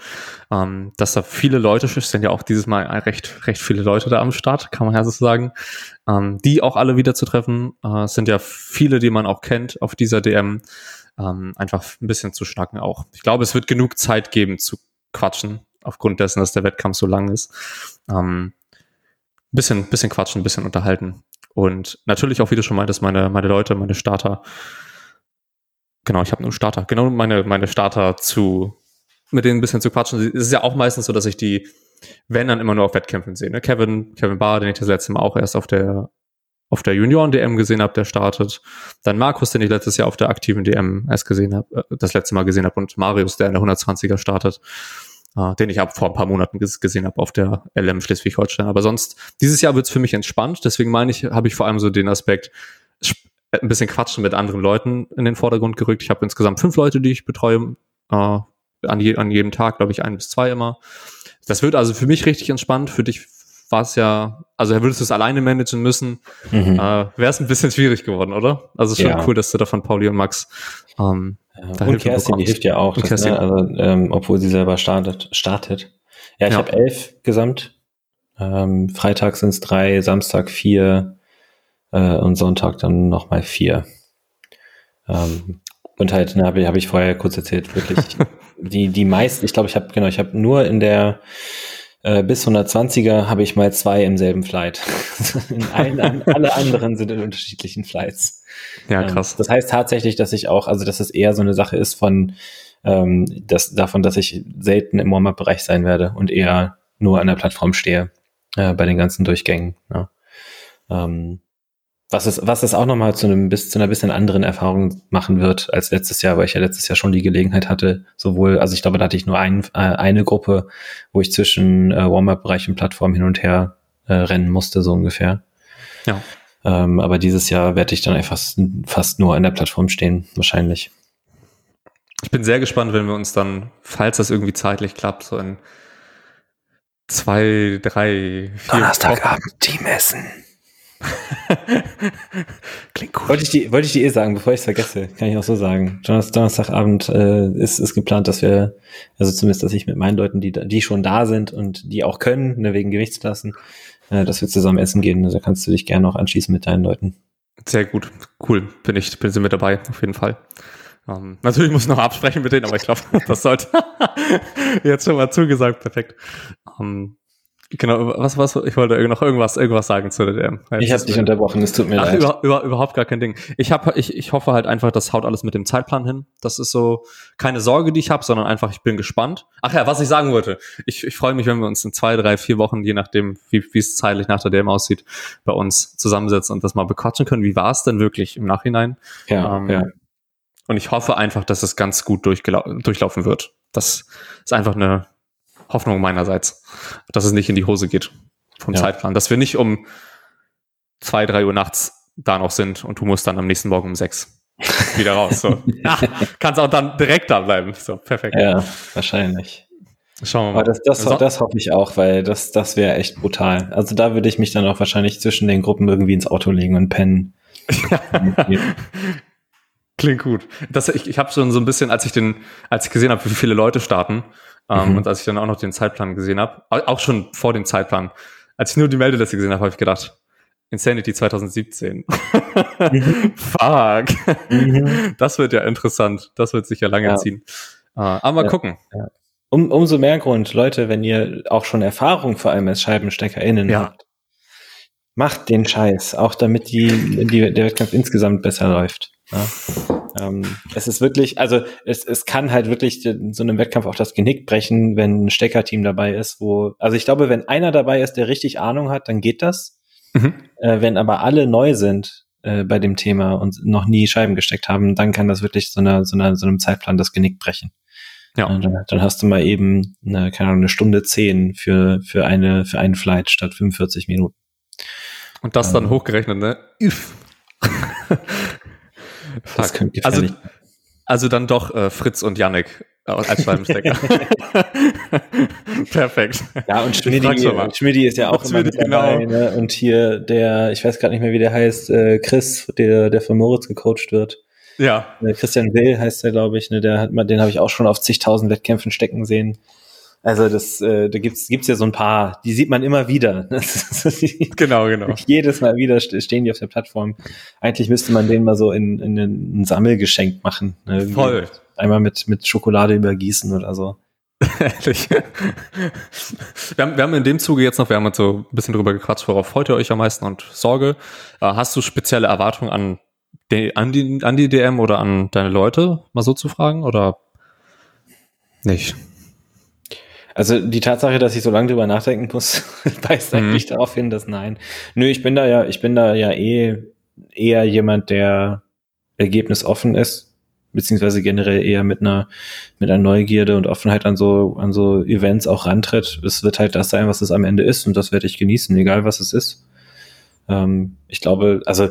Ähm, dass da viele Leute, es sind ja auch dieses Mal recht, recht viele Leute da am Start, kann man ja so sagen, ähm, die auch alle wieder zu treffen. Äh, sind ja viele, die man auch kennt auf dieser DM. Ähm, einfach ein bisschen zu schnacken auch. Ich glaube, es wird genug Zeit geben zu quatschen, aufgrund dessen, dass der Wettkampf so lang ist. Ähm, bisschen, bisschen quatschen, bisschen unterhalten. Und natürlich auch, wie du schon meintest, meine, meine Leute, meine Starter, Genau, ich habe nur Starter. Genau meine, meine Starter zu, mit denen ein bisschen zu quatschen. Es ist ja auch meistens so, dass ich die, wenn dann immer nur auf Wettkämpfen sehe. Ne? Kevin, Kevin Barr, den ich das letzte Mal auch erst auf der, auf der Junioren-DM gesehen habe, der startet. Dann Markus, den ich letztes Jahr auf der aktiven DM erst gesehen habe, äh, das letzte Mal gesehen habe. Und Marius, der in der 120er startet, äh, den ich ab vor ein paar Monaten gesehen habe auf der LM Schleswig-Holstein. Aber sonst, dieses Jahr wird es für mich entspannt. Deswegen meine ich, habe ich vor allem so den Aspekt, ein bisschen Quatschen mit anderen Leuten in den Vordergrund gerückt. Ich habe insgesamt fünf Leute, die ich betreue, äh, an, je, an jedem Tag, glaube ich, ein bis zwei immer. Das wird also für mich richtig entspannt. Für dich war es ja, also würdest du es alleine managen müssen, mhm. äh, wäre es ein bisschen schwierig geworden, oder? Also schon ja. cool, dass du da von Pauli und Max ähm, ja, und Kerstin, die hilft ja auch, das, ne? also, ähm, obwohl sie selber startet. startet. Ja, ich ja. habe elf gesamt. Ähm, Freitag sind es drei, Samstag vier, äh, und Sonntag dann nochmal vier. Ähm, und halt, ne, habe ich, hab ich vorher kurz erzählt, wirklich *laughs* die, die meisten, ich glaube, ich habe, genau, ich habe nur in der äh, bis 120er habe ich mal zwei im selben Flight. *laughs* ein, an, alle anderen sind in unterschiedlichen Flights. Ja, ähm, krass. Ähm, das heißt tatsächlich, dass ich auch, also dass es eher so eine Sache ist von ähm, das, davon, dass ich selten im Warm-Up-Bereich sein werde und eher nur an der Plattform stehe äh, bei den ganzen Durchgängen. Ja. Ähm, was es, was es auch nochmal zu einem bis zu einer bisschen anderen Erfahrung machen wird als letztes Jahr, weil ich ja letztes Jahr schon die Gelegenheit hatte, sowohl, also ich glaube, da hatte ich nur ein, äh, eine Gruppe, wo ich zwischen äh, Warm-Up-Bereich und Plattform hin und her äh, rennen musste, so ungefähr. Ja. Ähm, aber dieses Jahr werde ich dann einfach fast nur an der Plattform stehen, wahrscheinlich. Ich bin sehr gespannt, wenn wir uns dann, falls das irgendwie zeitlich klappt, so in zwei, drei, vier Donnerstagabend Teamessen. *laughs* Klingt cool. Wollte ich, die, wollte ich die eh sagen, bevor ich es vergesse, kann ich auch so sagen. Donnerstagabend äh, ist, ist geplant, dass wir, also zumindest, dass ich mit meinen Leuten, die, die schon da sind und die auch können, ne, wegen Gewichtsklassen, äh, dass wir zusammen essen gehen. Da kannst du dich gerne auch anschließen mit deinen Leuten. Sehr gut, cool, bin ich, bin sie mit dabei, auf jeden Fall. Um, natürlich muss ich noch absprechen mit denen, aber ich glaube, *laughs* das sollte *laughs* jetzt schon mal zugesagt, perfekt. Um, Genau, was, was, ich wollte noch irgendwas, irgendwas sagen zu der DM. Ich habe dich unterbrochen, es tut mir Ach, leid. Über, über, überhaupt gar kein Ding. Ich, hab, ich, ich hoffe halt einfach, das haut alles mit dem Zeitplan hin. Das ist so keine Sorge, die ich habe, sondern einfach, ich bin gespannt. Ach ja, was ich sagen wollte. Ich, ich freue mich, wenn wir uns in zwei, drei, vier Wochen, je nachdem, wie wie es zeitlich nach der DM aussieht, bei uns zusammensetzen und das mal bequatschen können. Wie war es denn wirklich im Nachhinein? Ja, Ähm, ja. Und ich hoffe einfach, dass es ganz gut durchlaufen wird. Das ist einfach eine Hoffnung meinerseits, dass es nicht in die Hose geht vom Ja. Zeitplan. Dass wir nicht um zwei, drei Uhr nachts da noch sind und du musst dann am nächsten Morgen um sechs wieder raus. So. ja, *laughs* kannst auch dann direkt da bleiben. So, perfekt. Ja, wahrscheinlich. Schauen wir mal. Aber das, das, So- das hoffe ich auch, weil das, das wäre echt brutal. Also da würde ich mich dann auch wahrscheinlich zwischen den Gruppen irgendwie ins Auto legen und pennen. *laughs* Klingt gut. Das, ich ich habe schon so ein bisschen, als ich den, als ich gesehen habe, wie viele Leute starten, ähm, Mhm. und als ich dann auch noch den Zeitplan gesehen habe, auch schon vor dem Zeitplan, als ich nur die Meldeliste gesehen habe, habe ich gedacht, Insanity 2017. *laughs* Fuck. Mhm. Das wird ja interessant. Das wird sicher lange Ja. ziehen. Äh, aber mal Ja. gucken. Um, umso mehr Grund, Leute, wenn ihr auch schon Erfahrung vor allem als ScheibensteckerInnen Ja. habt, macht den Scheiß, auch damit die, die, der Wettkampf insgesamt besser läuft. Ja. Ähm, es ist wirklich, also es, es kann halt wirklich in so einem Wettkampf auch das Genick brechen, wenn ein Steckerteam dabei ist, wo, also ich glaube, wenn einer dabei ist, der richtig Ahnung hat, dann geht das. Mhm. Äh, wenn aber alle neu sind äh, bei dem Thema und noch nie Scheiben gesteckt haben, dann kann das wirklich so, einer, so, einer, so einem Zeitplan das Genick brechen. Ja. Und dann, dann hast du mal eben eine, keine Ahnung, eine Stunde zehn für, für eine, für einen Flight statt 45 Minuten. Und das dann Ähm. hochgerechnet, ne? *laughs* Das Fuck. könnte Also, gefährlich. also dann doch äh, Fritz und Yannick äh, als Scheibenstecker. *laughs* Perfekt. ja, und mal. Schmidi ist ja auch immer Schmidi, mit dabei, genau. ne? Und hier der, ich weiß gerade nicht mehr, wie der heißt, äh, Chris, der, der von Moritz gecoacht wird. Ja, Äh, Christian Will heißt der, glaube ich, ne? Der hat den habe ich auch schon auf zigtausend Wettkämpfen stecken sehen. Also das, äh, da gibt's gibt's ja so ein paar, die sieht man immer wieder. *laughs* Genau, genau. Jedes Mal wieder ste- stehen die auf der Plattform. Eigentlich müsste man denen mal so in, in ein Sammelgeschenk machen. ne? Voll. Einmal mit, mit Schokolade übergießen oder so. Ehrlich. Wir haben, wir haben in dem Zuge jetzt noch, wir haben uns so ein bisschen drüber gequatscht, worauf freut ihr euch am meisten und Sorge. Äh, Hast du spezielle Erwartungen an die, an, die, an die DM oder an deine Leute, mal so zu fragen? Oder nicht? Also die Tatsache, dass ich so lange drüber nachdenken muss, *laughs* weist Mhm. eigentlich darauf hin, dass nein. Nö, ich bin da ja, ich bin da ja eh eher jemand, der ergebnisoffen ist, beziehungsweise generell eher mit einer mit einer Neugierde und Offenheit an so an so Events auch rantritt. Es wird halt das sein, was es am Ende ist, und das werde ich genießen, egal was es ist. Ähm, ich glaube, also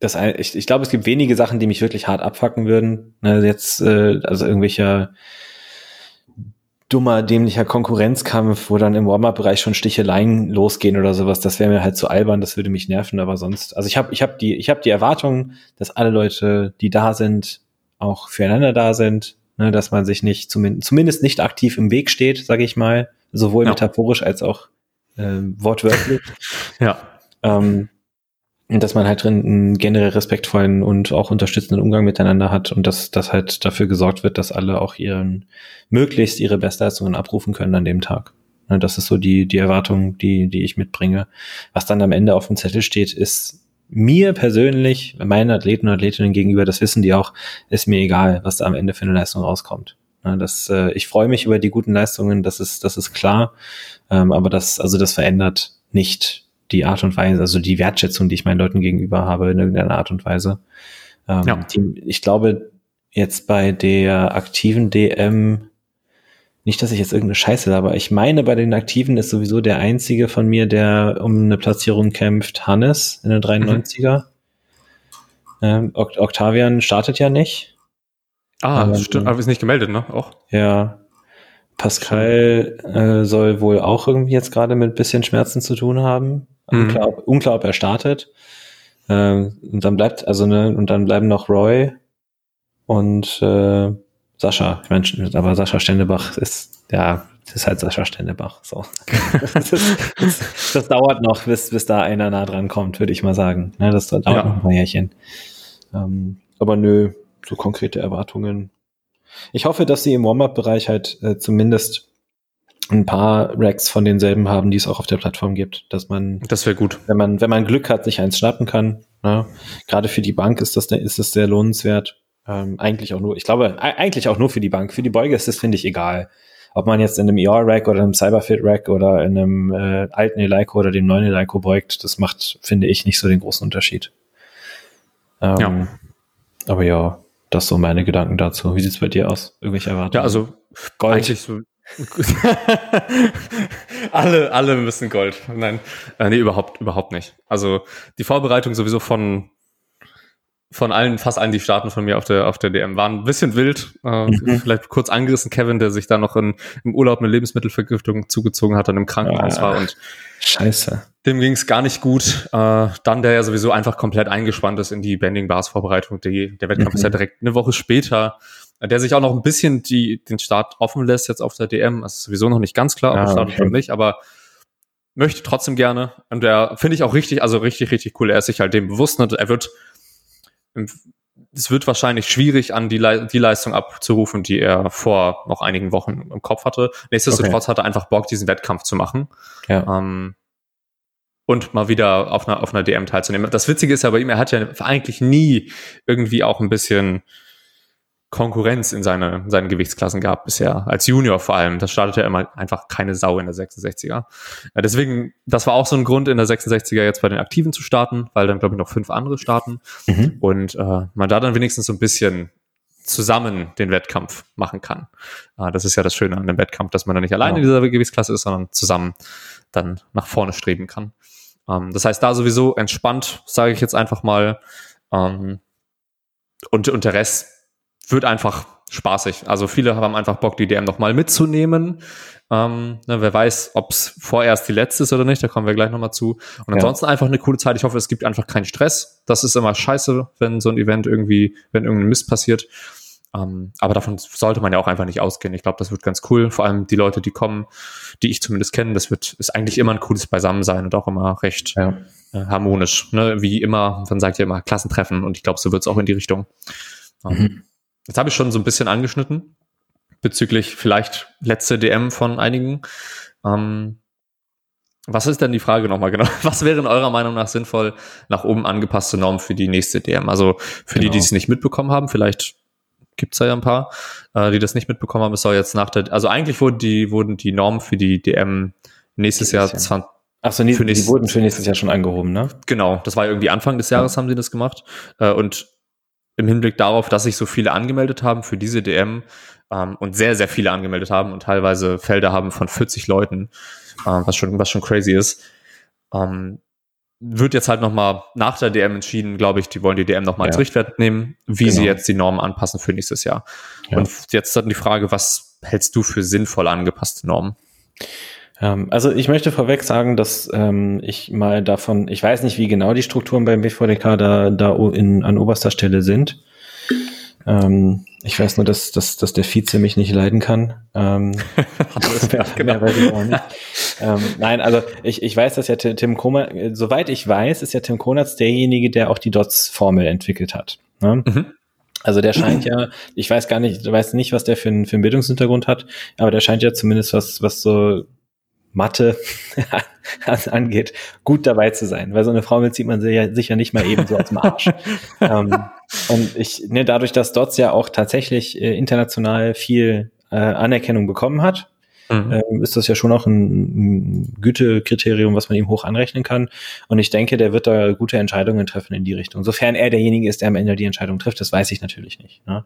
das, ich, ich glaube, es gibt wenige Sachen, die mich wirklich hart abfacken würden. Ne, jetzt, äh, also irgendwelcher dummer, dämlicher Konkurrenzkampf, wo dann im Warm-up-Bereich schon Sticheleien losgehen oder sowas, das wäre mir halt zu albern, das würde mich nerven, aber sonst, also ich habe ich hab die, ich hab die Erwartung, dass alle Leute, die da sind, auch füreinander da sind, ne, dass man sich nicht, zumindest, zumindest nicht aktiv im Weg steht, sage ich mal, sowohl Ja. metaphorisch als auch ähm, wortwörtlich. *laughs* Ja. Ähm, dass man halt drin einen generell respektvollen und auch unterstützenden Umgang miteinander hat und dass, dass halt dafür gesorgt wird, dass alle auch ihren, möglichst ihre Bestleistungen abrufen können an dem Tag. Ne, Das ist so die, die Erwartung, die, die ich mitbringe. Was dann am Ende auf dem Zettel steht, ist mir persönlich, meinen Athleten und Athletinnen gegenüber, das wissen die auch, ist mir egal, was da am Ende für eine Leistung rauskommt. Ne, Das, äh, ich freue mich über die guten Leistungen, das ist, das ist klar. Ähm, aber das, also das verändert nicht die Art und Weise, also die Wertschätzung, die ich meinen Leuten gegenüber habe, in irgendeiner Art und Weise. Ähm, Ja. die, ich glaube, jetzt bei der aktiven DM, nicht, dass ich jetzt irgendeine Scheiße habe, aber ich meine, bei den Aktiven ist sowieso der einzige von mir, der um eine Platzierung kämpft, Hannes in der 93er. Ähm, Oct Octavian startet ja nicht. Ah, Aber- stimmt. Aber ist nicht gemeldet, ne? Auch. Ja. Pascal äh, soll wohl auch irgendwie jetzt gerade mit bisschen Schmerzen zu tun haben. Mhm. Unklar, ob, unklar, ob er startet. Ähm, und dann bleibt, also ne, und dann bleiben noch Roy und äh, Sascha, ich meine, aber Sascha Stendebach ist, ja, das ist halt Sascha Stendebach. So. *laughs* das, ist, das, das, dauert noch, bis, bis da einer nah dran kommt, würde ich mal sagen. Ja, das dauert ja. noch ein Jährchen. Ähm, aber nö, so konkrete Erwartungen. Ich hoffe, dass sie im Warm-Up-Bereich halt äh, zumindest ein paar Racks von denselben haben, die es auch auf der Plattform gibt, dass man, das wäre gut, wenn man, wenn man Glück hat, sich eins schnappen kann. Ne? Gerade für die Bank ist das, ist das sehr lohnenswert. Ähm, eigentlich auch nur, ich glaube, eigentlich auch nur für die Bank. Für die Beuge ist das, finde ich, egal. Ob man jetzt in einem ER-Rack oder einem Cyberfit-Rack oder in einem äh, alten Eleiko oder dem neuen Eleiko beugt, das macht, finde ich, nicht so den großen Unterschied. Ähm, ja. Aber ja, das so meine Gedanken dazu. Wie sieht's bei dir aus? Irgendwelche Erwartungen? Ja, also Gold. Eigentlich so *laughs* alle, alle müssen Gold. Nein, äh, nee, überhaupt, überhaupt nicht. Also die Vorbereitung sowieso von von allen, fast allen, die starten von mir auf der, auf der DM, waren ein bisschen wild. Äh, mhm. Vielleicht kurz angerissen, Kevin, der sich da noch in, im Urlaub eine Lebensmittelvergiftung zugezogen hat und im Krankenhaus ah, war und Scheiße. Dem ging es gar nicht gut. Äh, dann, der ja sowieso einfach komplett eingespannt ist in die Bending Bars Vorbereitung. Die, der Wettkampf mhm. ist ja direkt eine Woche später. Der sich auch noch ein bisschen die, den Start offen lässt jetzt auf der DM. Das ist sowieso noch nicht ganz klar, ob ah, er startet okay. oder nicht, aber möchte trotzdem gerne. Und der finde ich auch richtig, also richtig, richtig cool. Er ist sich halt dem bewusst. Und er wird es wird wahrscheinlich schwierig, an die, Le die Leistung abzurufen, die er vor noch einigen Wochen im Kopf hatte. Nichtsdestotrotz okay. hat er einfach Bock, diesen Wettkampf zu machen. Ja. Ähm, und mal wieder auf einer, auf einer DM teilzunehmen. Das Witzige ist ja bei ihm, er hat ja eigentlich nie irgendwie auch ein bisschen Konkurrenz in seine, seinen Gewichtsklassen gab bisher, als Junior vor allem. Das startet ja immer einfach keine Sau in der 66er. Ja, deswegen, das war auch so ein Grund, in der 66er jetzt bei den Aktiven zu starten, weil dann, glaube ich, noch fünf andere starten. Mhm. Und äh, man da dann wenigstens so ein bisschen zusammen den Wettkampf machen kann. Äh, das ist ja das Schöne an dem Wettkampf, dass man dann nicht alleine genau. in dieser Gewichtsklasse ist, sondern zusammen dann nach vorne streben kann. Ähm, das heißt, da sowieso entspannt, sage ich jetzt einfach mal. Ähm, und, und der Rest wird einfach spaßig. Also viele haben einfach Bock, die DM nochmal mitzunehmen. Ähm, ne, wer weiß, ob es vorerst die letzte ist oder nicht, da kommen wir gleich nochmal zu. Und ja. ansonsten einfach eine coole Zeit. Ich hoffe, es gibt einfach keinen Stress. Das ist immer scheiße, wenn so ein Event irgendwie, wenn irgendein Mist passiert. Ähm, aber davon sollte man ja auch einfach nicht ausgehen. Ich glaube, das wird ganz cool. Vor allem die Leute, die kommen, die ich zumindest kenne, das wird, ist eigentlich immer ein cooles Beisammensein und auch immer recht ja. äh, harmonisch. Ne? Wie immer, man sagt ja immer Klassentreffen und ich glaube, so wird es auch in die Richtung. Ähm, mhm. Jetzt habe ich schon so ein bisschen angeschnitten bezüglich vielleicht letzte DM von einigen. Ähm, was ist denn die Frage nochmal genau? *laughs* Was wären eurer Meinung nach sinnvoll nach oben angepasste Normen für die nächste DM? Also für genau. die, die es nicht mitbekommen haben, vielleicht gibt's da ja ein paar, äh, die das nicht mitbekommen haben. Es soll jetzt nach der, also eigentlich wurden die, wurden die Normen für die DM nächstes Jahr, Jahr 20, Ach so, nee, für nächstes, die wurden für nächstes Jahr schon angehoben, ne? Genau, das war irgendwie Anfang des Jahres ja. haben sie das gemacht. Äh, und im Hinblick darauf, dass sich so viele angemeldet haben für diese DM ähm, und sehr, sehr viele angemeldet haben und teilweise Felder haben von 40 Leuten, ähm, was, schon, was schon crazy ist. Ähm, wird jetzt halt nochmal nach der DM entschieden, glaube ich, die wollen die DM nochmal ja. als Richtwert nehmen, wie genau. sie jetzt die Normen anpassen für nächstes Jahr. Ja. Und jetzt dann die Frage, was hältst du für sinnvoll angepasste Normen? Ähm, also ich möchte vorweg sagen, dass ähm, ich mal davon, ich weiß nicht, wie genau die Strukturen beim BVDK da, da in, an oberster Stelle sind. Ähm, ich weiß nur, dass, dass, dass der Vize mich nicht leiden kann. Ähm, *laughs* mehr, *laughs* genau. mehr weiß ich auch nicht. ähm, nein, also ich, ich weiß, dass ja Tim Konatz, soweit ich weiß, ist ja Tim Konatz derjenige, der auch die DOTS-Formel entwickelt hat. Ne? Mhm. Also der scheint ja, ich weiß gar nicht, weiß nicht, was der für, einen, für einen Bildungshintergrund hat, aber der scheint ja zumindest was, was so Mathe *laughs* angeht, gut dabei zu sein, weil so eine Formel zieht man sicher, sicher nicht mal eben so aus dem Arsch. *laughs* ähm, und ich, ne, dadurch, dass Dots ja auch tatsächlich äh, international viel äh, Anerkennung bekommen hat, mhm. ähm, ist das ja schon auch ein, ein Gütekriterium, was man ihm hoch anrechnen kann. Und ich denke, der wird da gute Entscheidungen treffen in die Richtung. Sofern er derjenige ist, der am Ende die Entscheidung trifft, das weiß ich natürlich nicht. Ne?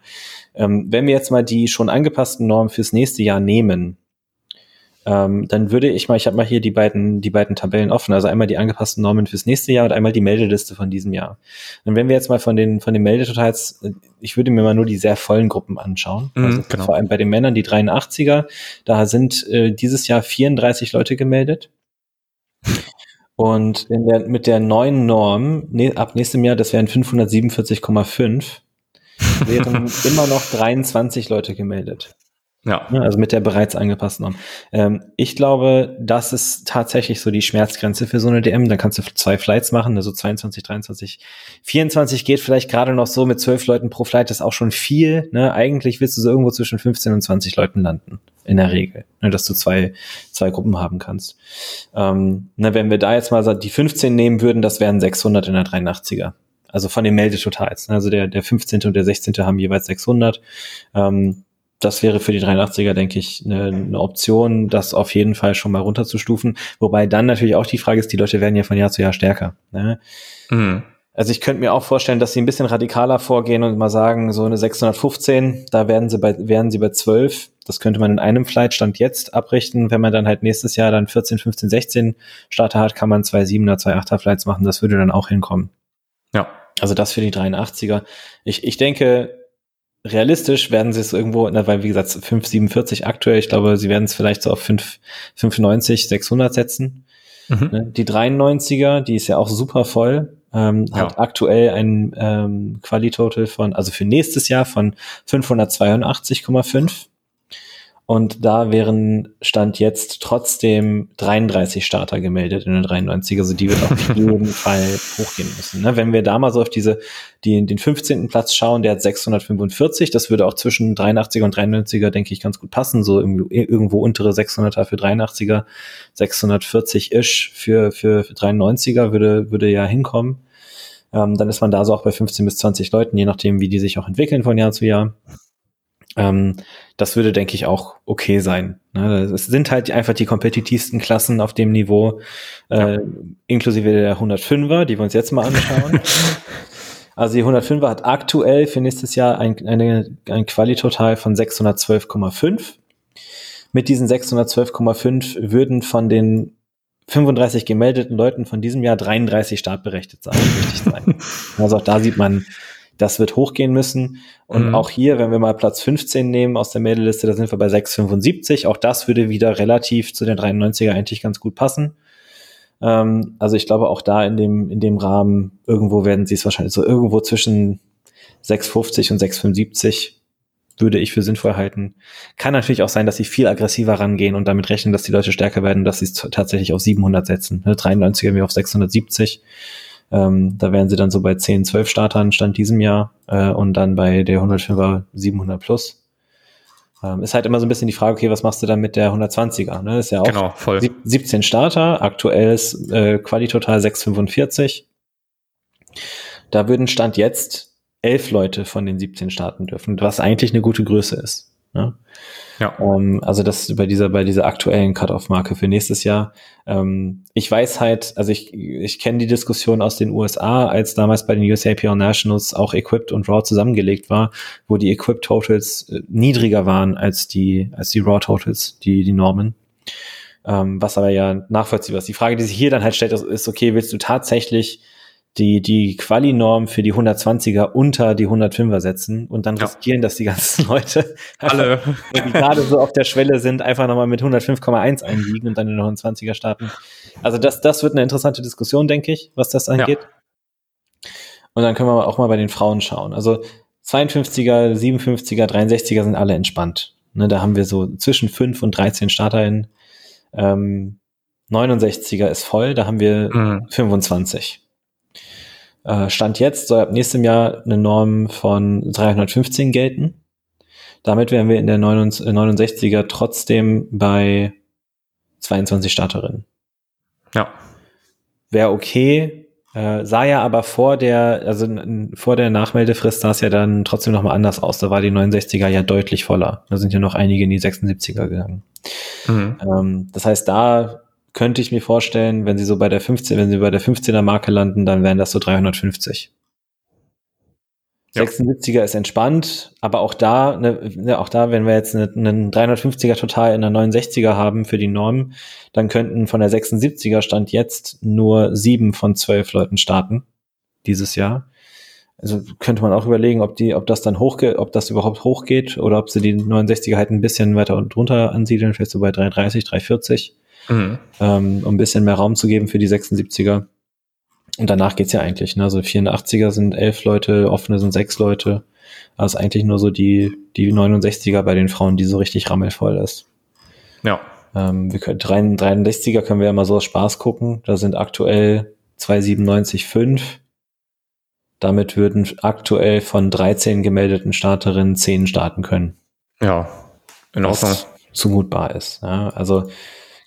Ähm, wenn wir jetzt mal die schon angepassten Normen fürs nächste Jahr nehmen, ähm, dann würde ich mal, ich habe mal hier die beiden, die beiden Tabellen offen, also einmal die angepassten Normen fürs nächste Jahr und einmal die Meldeliste von diesem Jahr. Und wenn wir jetzt mal von den, von den Meldetotals, ich würde mir mal nur die sehr vollen Gruppen anschauen. Mhm, also genau. Vor allem bei den Männern, die 83er, da sind äh, dieses Jahr 34 Leute gemeldet. Und der, mit der neuen Norm, ne, ab nächstem Jahr, das wären 547,5, wären *laughs* immer noch 23 Leute gemeldet. Ja. Also mit der bereits angepassten Norm. Ähm, ich glaube, das ist tatsächlich so die Schmerzgrenze für so eine DM. Dann kannst du zwei Flights machen, also 22, 23, 24 geht vielleicht gerade noch so mit zwölf Leuten pro Flight, ist auch schon viel. Ne? Eigentlich willst du so irgendwo zwischen 15 und 20 Leuten landen, in der Regel, ne? dass du zwei, zwei Gruppen haben kannst. Ähm, ne, wenn wir da jetzt mal die 15 nehmen würden, das wären 600 in der 83er. Also von den Meldetotals. Ne? Also der, der 15. und der 16. haben jeweils 600. Ähm, das wäre für die 83er, denke ich, eine, eine, Option, das auf jeden Fall schon mal runterzustufen. Wobei dann natürlich auch die Frage ist, die Leute werden ja von Jahr zu Jahr stärker. Ne? Mhm. Also ich könnte mir auch vorstellen, dass sie ein bisschen radikaler vorgehen und mal sagen, so eine 615, da werden sie bei, werden sie bei 12. Das könnte man in einem Flight Stand jetzt abrichten. Wenn man dann halt nächstes Jahr dann 14, 15, 16 Starter hat, kann man zwei 7er, zwei 8er Flights machen. Das würde dann auch hinkommen. Ja. Also das für die 83er. Ich, ich denke, realistisch werden sie es irgendwo, na, weil wie gesagt 5,47 aktuell, ich glaube, sie werden es vielleicht so auf 5, 5,90, 600 setzen. Mhm. Ne, die 93er, die ist ja auch super voll, ähm, ja. hat aktuell ein ähm, Qualitotal von, also für nächstes Jahr von 582,5. Und da wären Stand jetzt trotzdem 33 Starter gemeldet in den 93. Also die wird auf *laughs* jeden Fall hochgehen müssen. Ne? Wenn wir da mal so auf diese, die, den 15. Platz schauen, der hat 645. Das würde auch zwischen 83er und 93er, denke ich, ganz gut passen. So irgendwo, irgendwo untere 600er für 83er, 640-ish für, für, für 93er würde, würde ja hinkommen. Ähm, dann ist man da so auch bei 15 bis 20 Leuten, je nachdem, wie die sich auch entwickeln von Jahr zu Jahr. Ähm, das würde, denke ich, auch okay sein. Ne? Es sind halt einfach die kompetitivsten Klassen auf dem Niveau, äh, inklusive der 105er, die wir uns jetzt mal anschauen. *laughs* also die 105er hat aktuell für nächstes Jahr ein, eine, ein Qualitotal von 612,5. Mit diesen 612,5 würden von den 35 gemeldeten Leuten von diesem Jahr 33 startberechtigt sein. sein. *laughs* Also auch da sieht man, das wird hochgehen müssen. Und mhm. auch hier, wenn wir mal Platz 15 nehmen aus der Meldeliste, da sind wir bei 6,75. Auch das würde wieder relativ zu den 93er eigentlich ganz gut passen. Ähm, also ich glaube, auch da in dem, in dem Rahmen, irgendwo werden sie es wahrscheinlich so irgendwo zwischen 6,50 und 6,75 würde ich für sinnvoll halten. Kann natürlich auch sein, dass sie viel aggressiver rangehen und damit rechnen, dass die Leute stärker werden, dass sie es tatsächlich auf 700 setzen. 93er mir auf 670. Ähm, da wären sie dann so bei 10, 12 Startern Stand diesem Jahr äh, und dann bei der 105er 700 plus. Ähm, ist halt immer so ein bisschen die Frage, okay, was machst du dann mit der 120er? Ne? Ist ja auch genau, voll. 17 Starter, aktuelles äh, Quali-Total 645. Da würden Stand jetzt elf Leute von den 17 starten dürfen, was eigentlich eine gute Größe ist. Ne? Ja. Ähm, also das bei dieser, bei dieser aktuellen Cut-off-Marke für nächstes Jahr. Ähm, ich weiß halt, also ich, ich kenne die Diskussion aus den USA, als damals bei den USAPL Nationals auch Equipped und Raw zusammengelegt war, wo die Equipped Totals äh, niedriger waren als die, als die Raw Totals, die, die Normen. Ähm, was aber ja nachvollziehbar ist. Die Frage, die sich hier dann halt stellt, ist, okay, willst du tatsächlich die, die Quali-Norm für die 120er unter die 105er setzen und dann ja. riskieren, dass die ganzen *laughs* Leute, alle, *laughs* die gerade so auf der Schwelle sind, einfach nochmal mit 105,1 einliegen und dann in den 120er starten. Also das, das wird eine interessante Diskussion, denke ich, was das angeht. Ja. Und dann können wir auch mal bei den Frauen schauen. Also 52er, 57er, 63er sind alle entspannt. Ne, da haben wir so zwischen 5 und 13 StarterInnen. Ähm, 69er ist voll, da haben wir mhm. 25. Äh, Stand jetzt soll ab nächstem Jahr eine Norm von 315 gelten. Damit wären wir in der 69er äh, trotzdem bei 22 Starterinnen. Ja. Wäre okay, äh, sah ja aber vor der, also vor der Nachmeldefrist sah es ja dann trotzdem nochmal anders aus. Da war die 69er ja deutlich voller. Da sind ja noch einige in die 76er gegangen. Mhm. Ähm, das heißt, da könnte ich mir vorstellen, wenn sie so bei der 15, wenn sie bei der 15er Marke landen, dann wären das so 350. Ja. 76er ist entspannt, aber auch da, ne, ne, auch da, wenn wir jetzt einen 350er total in der 69er haben für die Norm, dann könnten von der 76er Stand jetzt nur sieben von zwölf Leuten starten dieses Jahr. Also könnte man auch überlegen, ob die, ob das dann hochgeht, ob das überhaupt hochgeht oder ob sie die 69er halt ein bisschen weiter und drunter ansiedeln, vielleicht so bei 330, 340 mhm. ähm, um ein bisschen mehr Raum zu geben für die 76er. Und danach geht's ja eigentlich. Ne? Also 84er sind elf Leute, offene sind sechs Leute. Ist eigentlich nur so die, die 69er bei den Frauen, die so richtig rammelvoll ist. Ja. Ähm, wir können, 63er können wir ja mal so aus Spaß gucken. Da sind aktuell 297,5. Damit würden aktuell von 13 gemeldeten Starterinnen 10 starten können. Ja, in Ordnung. Was zumutbar ist. Ja, also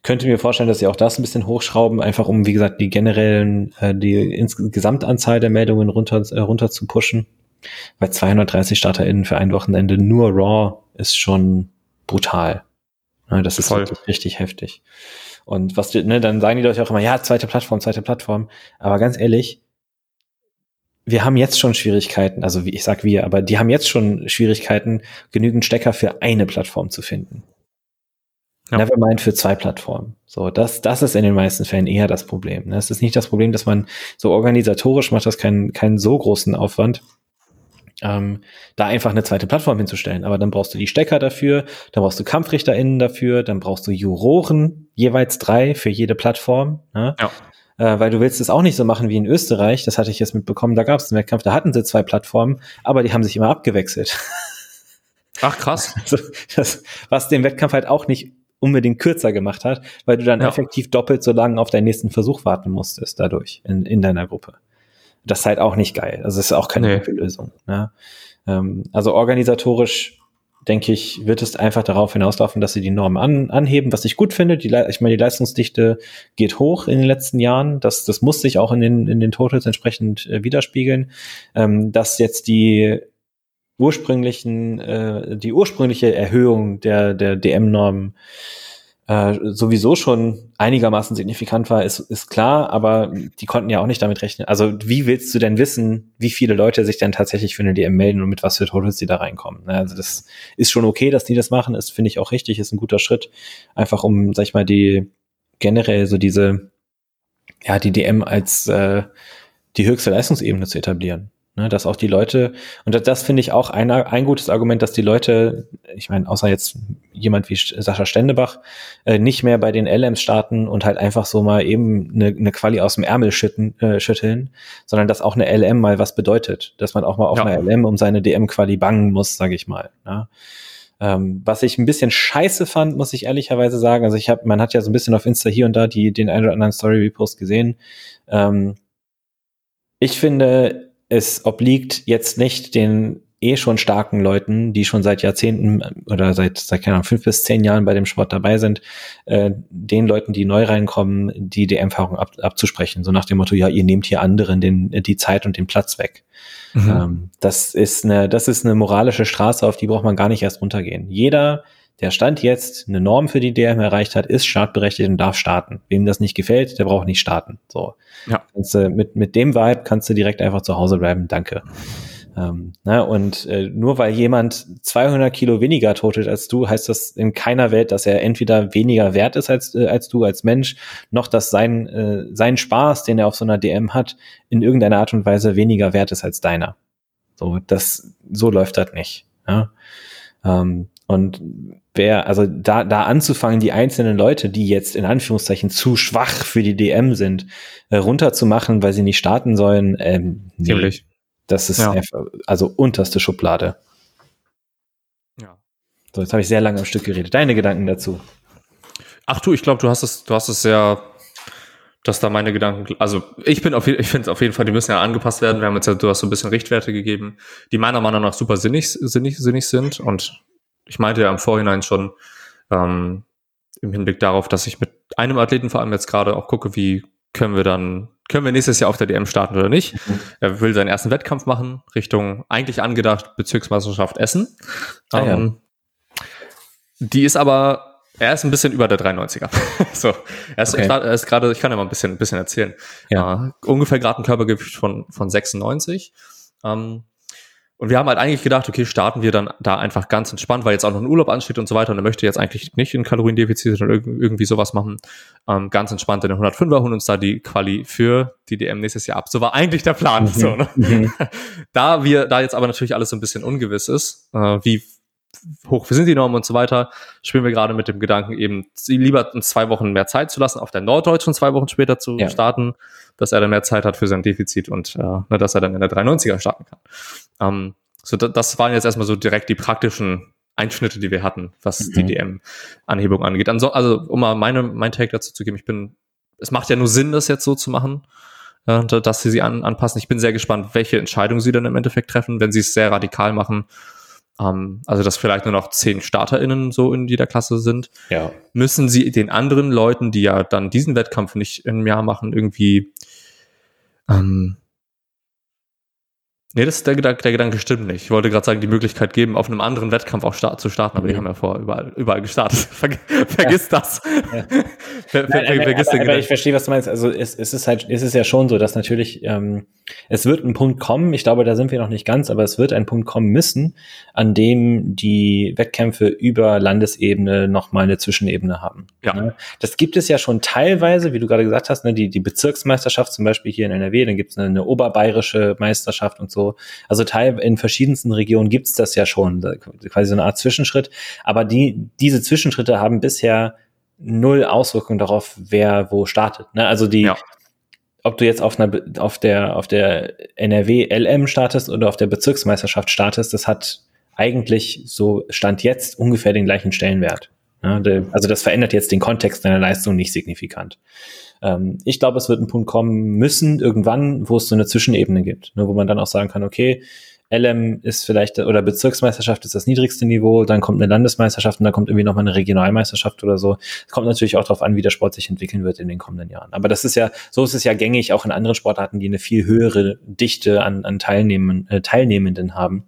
könnte mir vorstellen, dass sie auch das ein bisschen hochschrauben, einfach um, wie gesagt, die generellen, äh, die Gesamtanzahl der Meldungen runter, äh, runter zu pushen. Weil 230 StarterInnen für ein Wochenende nur Raw ist schon brutal. Ja, das ist Voll. wirklich richtig heftig. Und was, ne, dann sagen die Leute auch immer, ja, zweite Plattform, zweite Plattform. Aber ganz ehrlich, wir haben jetzt schon Schwierigkeiten, also wie ich sag wir, aber die haben jetzt schon Schwierigkeiten, genügend Stecker für eine Plattform zu finden. Ja. Nevermind für zwei Plattformen. So, das, das ist in den meisten Fällen eher das Problem. Ne? Es ist nicht das Problem, dass man so organisatorisch macht das keinen, keinen so großen Aufwand, ähm, da einfach eine zweite Plattform hinzustellen. Aber dann brauchst du die Stecker dafür, dann brauchst du KampfrichterInnen dafür, dann brauchst du Juroren, jeweils drei für jede Plattform. Ne? Ja. Äh, weil du willst es auch nicht so machen wie in Österreich, das hatte ich jetzt mitbekommen, da gab es einen Wettkampf, da hatten sie zwei Plattformen, aber die haben sich immer abgewechselt. Ach krass. *laughs* Also, das, was den Wettkampf halt auch nicht unbedingt kürzer gemacht hat, weil du dann ja. effektiv doppelt so lange auf deinen nächsten Versuch warten musstest dadurch in, in deiner Gruppe. Das ist halt auch nicht geil. Also es ist auch keine nee. gute Lösung. Ne? Ähm, also organisatorisch denke ich, wird es einfach darauf hinauslaufen, dass sie die Normen an, anheben, was ich gut finde. Die, ich meine, die Leistungsdichte geht hoch in den letzten Jahren. Das, das muss sich auch in den, in den Totals entsprechend äh, widerspiegeln. Ähm, dass jetzt die ursprünglichen, äh, die ursprüngliche Erhöhung der, der DM-Normen äh, sowieso schon einigermaßen signifikant war, ist, ist klar, aber die konnten ja auch nicht damit rechnen. Also wie willst du denn wissen, wie viele Leute sich denn tatsächlich für eine DM melden und mit was für Totals die da reinkommen? Ne, also das ist schon okay, dass die das machen, ist finde ich auch richtig, ist ein guter Schritt, einfach um, sag ich mal, die generell so diese, ja, die DM als äh, die höchste Leistungsebene zu etablieren. Ne, dass auch die Leute, und das, das finde ich auch ein, ein gutes Argument, dass die Leute, ich meine, außer jetzt jemand wie Sascha Stendebach, äh, nicht mehr bei den LMs starten und halt einfach so mal eben eine, eine Quali aus dem Ärmel schütten, äh, schütteln, sondern dass auch eine LM mal was bedeutet, dass man auch mal auf ja. einer LM um seine DM-Quali bangen muss, sage ich mal. Ne? Ähm, was ich ein bisschen scheiße fand, muss ich ehrlicherweise sagen, also ich habe, man hat ja so ein bisschen auf Insta hier und da die, den einen oder anderen Story-Repost gesehen. Ähm, ich finde, es obliegt jetzt nicht den eh schon starken Leuten, die schon seit Jahrzehnten oder seit, seit keine Ahnung, fünf bis zehn Jahren bei dem Sport dabei sind, äh, den Leuten, die neu reinkommen, die die Erfahrung ab, abzusprechen. So nach dem Motto, ja, ihr nehmt hier anderen den, die Zeit und den Platz weg. Mhm. Ähm, das ist eine, das ist eine moralische Straße, auf die braucht man gar nicht erst runtergehen. Jeder, der Stand jetzt eine Norm für die DM erreicht hat, ist startberechtigt und darf starten. Wem das nicht gefällt, der braucht nicht starten. So. Ja. Kannst du, mit, mit dem Vibe kannst du direkt einfach zu Hause bleiben. Danke. Ähm, ne, und äh, nur weil jemand 200 Kilo weniger totet als du, heißt das in keiner Welt, dass er entweder weniger wert ist als, äh, als du als Mensch, noch dass sein, äh, sein Spaß, den er auf so einer DM hat, in irgendeiner Art und Weise weniger wert ist als deiner. So, das, so läuft das nicht. Ja? Ähm, und wer, also da, da anzufangen, die einzelnen Leute, die jetzt in Anführungszeichen zu schwach für die DM sind, äh, runterzumachen, weil sie nicht starten sollen, ähm, nee, das ist ja. einfach, also unterste Schublade. Ja. So, jetzt habe ich sehr lange am Stück geredet. Deine Gedanken dazu? Ach du, ich glaube, du hast es, du hast es sehr, dass da meine Gedanken, also ich bin auf ich finde es auf jeden Fall, die müssen ja angepasst werden. Wir haben jetzt ja, du hast so ein bisschen Richtwerte gegeben, die meiner Meinung nach super sinnig, sinnig, sinnig sind und ich meinte ja im Vorhinein schon, ähm, im Hinblick darauf, dass ich mit einem Athleten vor allem jetzt gerade auch gucke, wie können wir dann, können wir nächstes Jahr auf der DM starten oder nicht. Mhm. Er will seinen ersten Wettkampf machen, Richtung eigentlich angedacht Bezirksmeisterschaft Essen. Ah, ähm, ja. Die ist aber, er ist ein bisschen über der 93er. *laughs* so, er ist, okay. er ist gerade, ich kann ja mal ein bisschen, ein bisschen erzählen. Ja. Äh, ungefähr gerade ein Körpergewicht von, von 96. Ähm, und wir haben halt eigentlich gedacht, okay, starten wir dann da einfach ganz entspannt, weil jetzt auch noch ein Urlaub ansteht und so weiter. Und er möchte jetzt eigentlich nicht in Kaloriendefizit, sondern irgendwie sowas machen. Ähm, ganz entspannt in den 105er, holen uns da die Quali für die DM nächstes Jahr ab. So war eigentlich der Plan. Mhm. So, ne? Mhm. *laughs* da wir, da jetzt aber natürlich alles so ein bisschen ungewiss ist, äh, wie hoch sind die Normen und so weiter, spielen wir gerade mit dem Gedanken, eben lieber in zwei Wochen mehr Zeit zu lassen, auf der Norddeutschen zwei Wochen später zu ja. starten, dass er dann mehr Zeit hat für sein Defizit und äh, ne, dass er dann in der 390er starten kann. Ähm, So, das waren jetzt erstmal so direkt die praktischen Einschnitte, die wir hatten, was mhm. die DM-Anhebung angeht. Also, also, um mal meine, mein Take dazu zu geben, ich bin, es macht ja nur Sinn, das jetzt so zu machen, äh, dass sie sie an, anpassen. Ich bin sehr gespannt, welche Entscheidung sie dann im Endeffekt treffen, wenn sie es sehr radikal machen. Ähm, also, dass vielleicht nur noch zehn StarterInnen so in jeder Klasse sind. Ja. Müssen sie den anderen Leuten, die ja dann diesen Wettkampf nicht im Jahr machen, irgendwie ähm, Nee, das, der, der, der Gedanke stimmt nicht. Ich wollte gerade sagen, die Möglichkeit geben, auf einem anderen Wettkampf auch start, zu starten, aber mhm. die haben ja vor überall, überall gestartet. *laughs* Ver, vergiss ja. das. Ja. *laughs* ver, ver, Nein, vergiss aber, den aber ich verstehe, was du meinst. Also es, es ist halt, es ist ja schon so, dass natürlich ähm, es wird ein Punkt kommen. Ich glaube, da sind wir noch nicht ganz, aber es wird ein Punkt kommen müssen, an dem die Wettkämpfe über Landesebene noch mal eine Zwischenebene haben. Ja. Das gibt es ja schon teilweise, wie du gerade gesagt hast, ne, die die Bezirksmeisterschaft zum Beispiel hier in NRW, dann gibt es eine, eine oberbayerische Meisterschaft und so so. Also Teil in verschiedensten Regionen gibt's das ja schon, quasi so eine Art Zwischenschritt. Aber die, diese Zwischenschritte haben bisher null Auswirkungen darauf, wer wo startet. Ne? Also die, ja. Ob du jetzt auf einer, auf der, auf der NRW LM startest oder auf der Bezirksmeisterschaft startest, das hat eigentlich so Stand jetzt ungefähr den gleichen Stellenwert. Ne? Also das verändert jetzt den Kontext deiner Leistung nicht signifikant. Ähm, ich glaube, es wird ein Punkt kommen müssen, irgendwann, wo es so eine Zwischenebene gibt, ne, wo man dann auch sagen kann, okay, LM ist vielleicht, oder Bezirksmeisterschaft ist das niedrigste Niveau, dann kommt eine Landesmeisterschaft und dann kommt irgendwie nochmal eine Regionalmeisterschaft oder so. Es kommt natürlich auch darauf an, wie der Sport sich entwickeln wird in den kommenden Jahren. Aber das ist ja, so ist es ja gängig auch in anderen Sportarten, die eine viel höhere Dichte an, an Teilnehmen, äh, Teilnehmenden haben.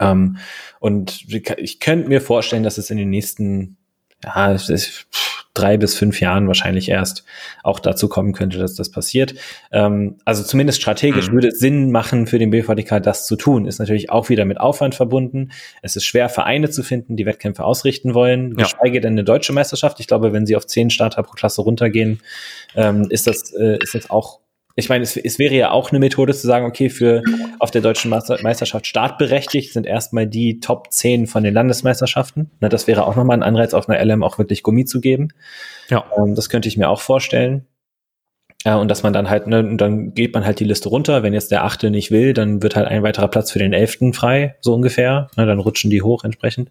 Ähm, und ich könnte mir vorstellen, dass es in den nächsten, ja, es ist, drei bis fünf Jahren wahrscheinlich erst auch dazu kommen könnte, dass das passiert. Ähm, also zumindest strategisch mhm. würde es Sinn machen für den BVDK, das zu tun. Ist natürlich auch wieder mit Aufwand verbunden. Es ist schwer, Vereine zu finden, die Wettkämpfe ausrichten wollen, ja. geschweige denn eine deutsche Meisterschaft. Ich glaube, wenn sie auf zehn Starter pro Klasse runtergehen, ähm, ist das, äh, ist das auch ich meine, es, es wäre ja auch eine Methode zu sagen, okay, für auf der deutschen Meisterschaft startberechtigt sind erstmal die Top 10 von den Landesmeisterschaften. Na, das wäre auch nochmal ein Anreiz, auf einer LM auch wirklich Gummi zu geben. Ja. Ähm, das könnte ich mir auch vorstellen. Äh, und dass man dann halt, ne, dann geht man halt die Liste runter. Wenn jetzt der Achte nicht will, dann wird halt ein weiterer Platz für den Elften frei, so ungefähr. Na, dann rutschen die hoch entsprechend.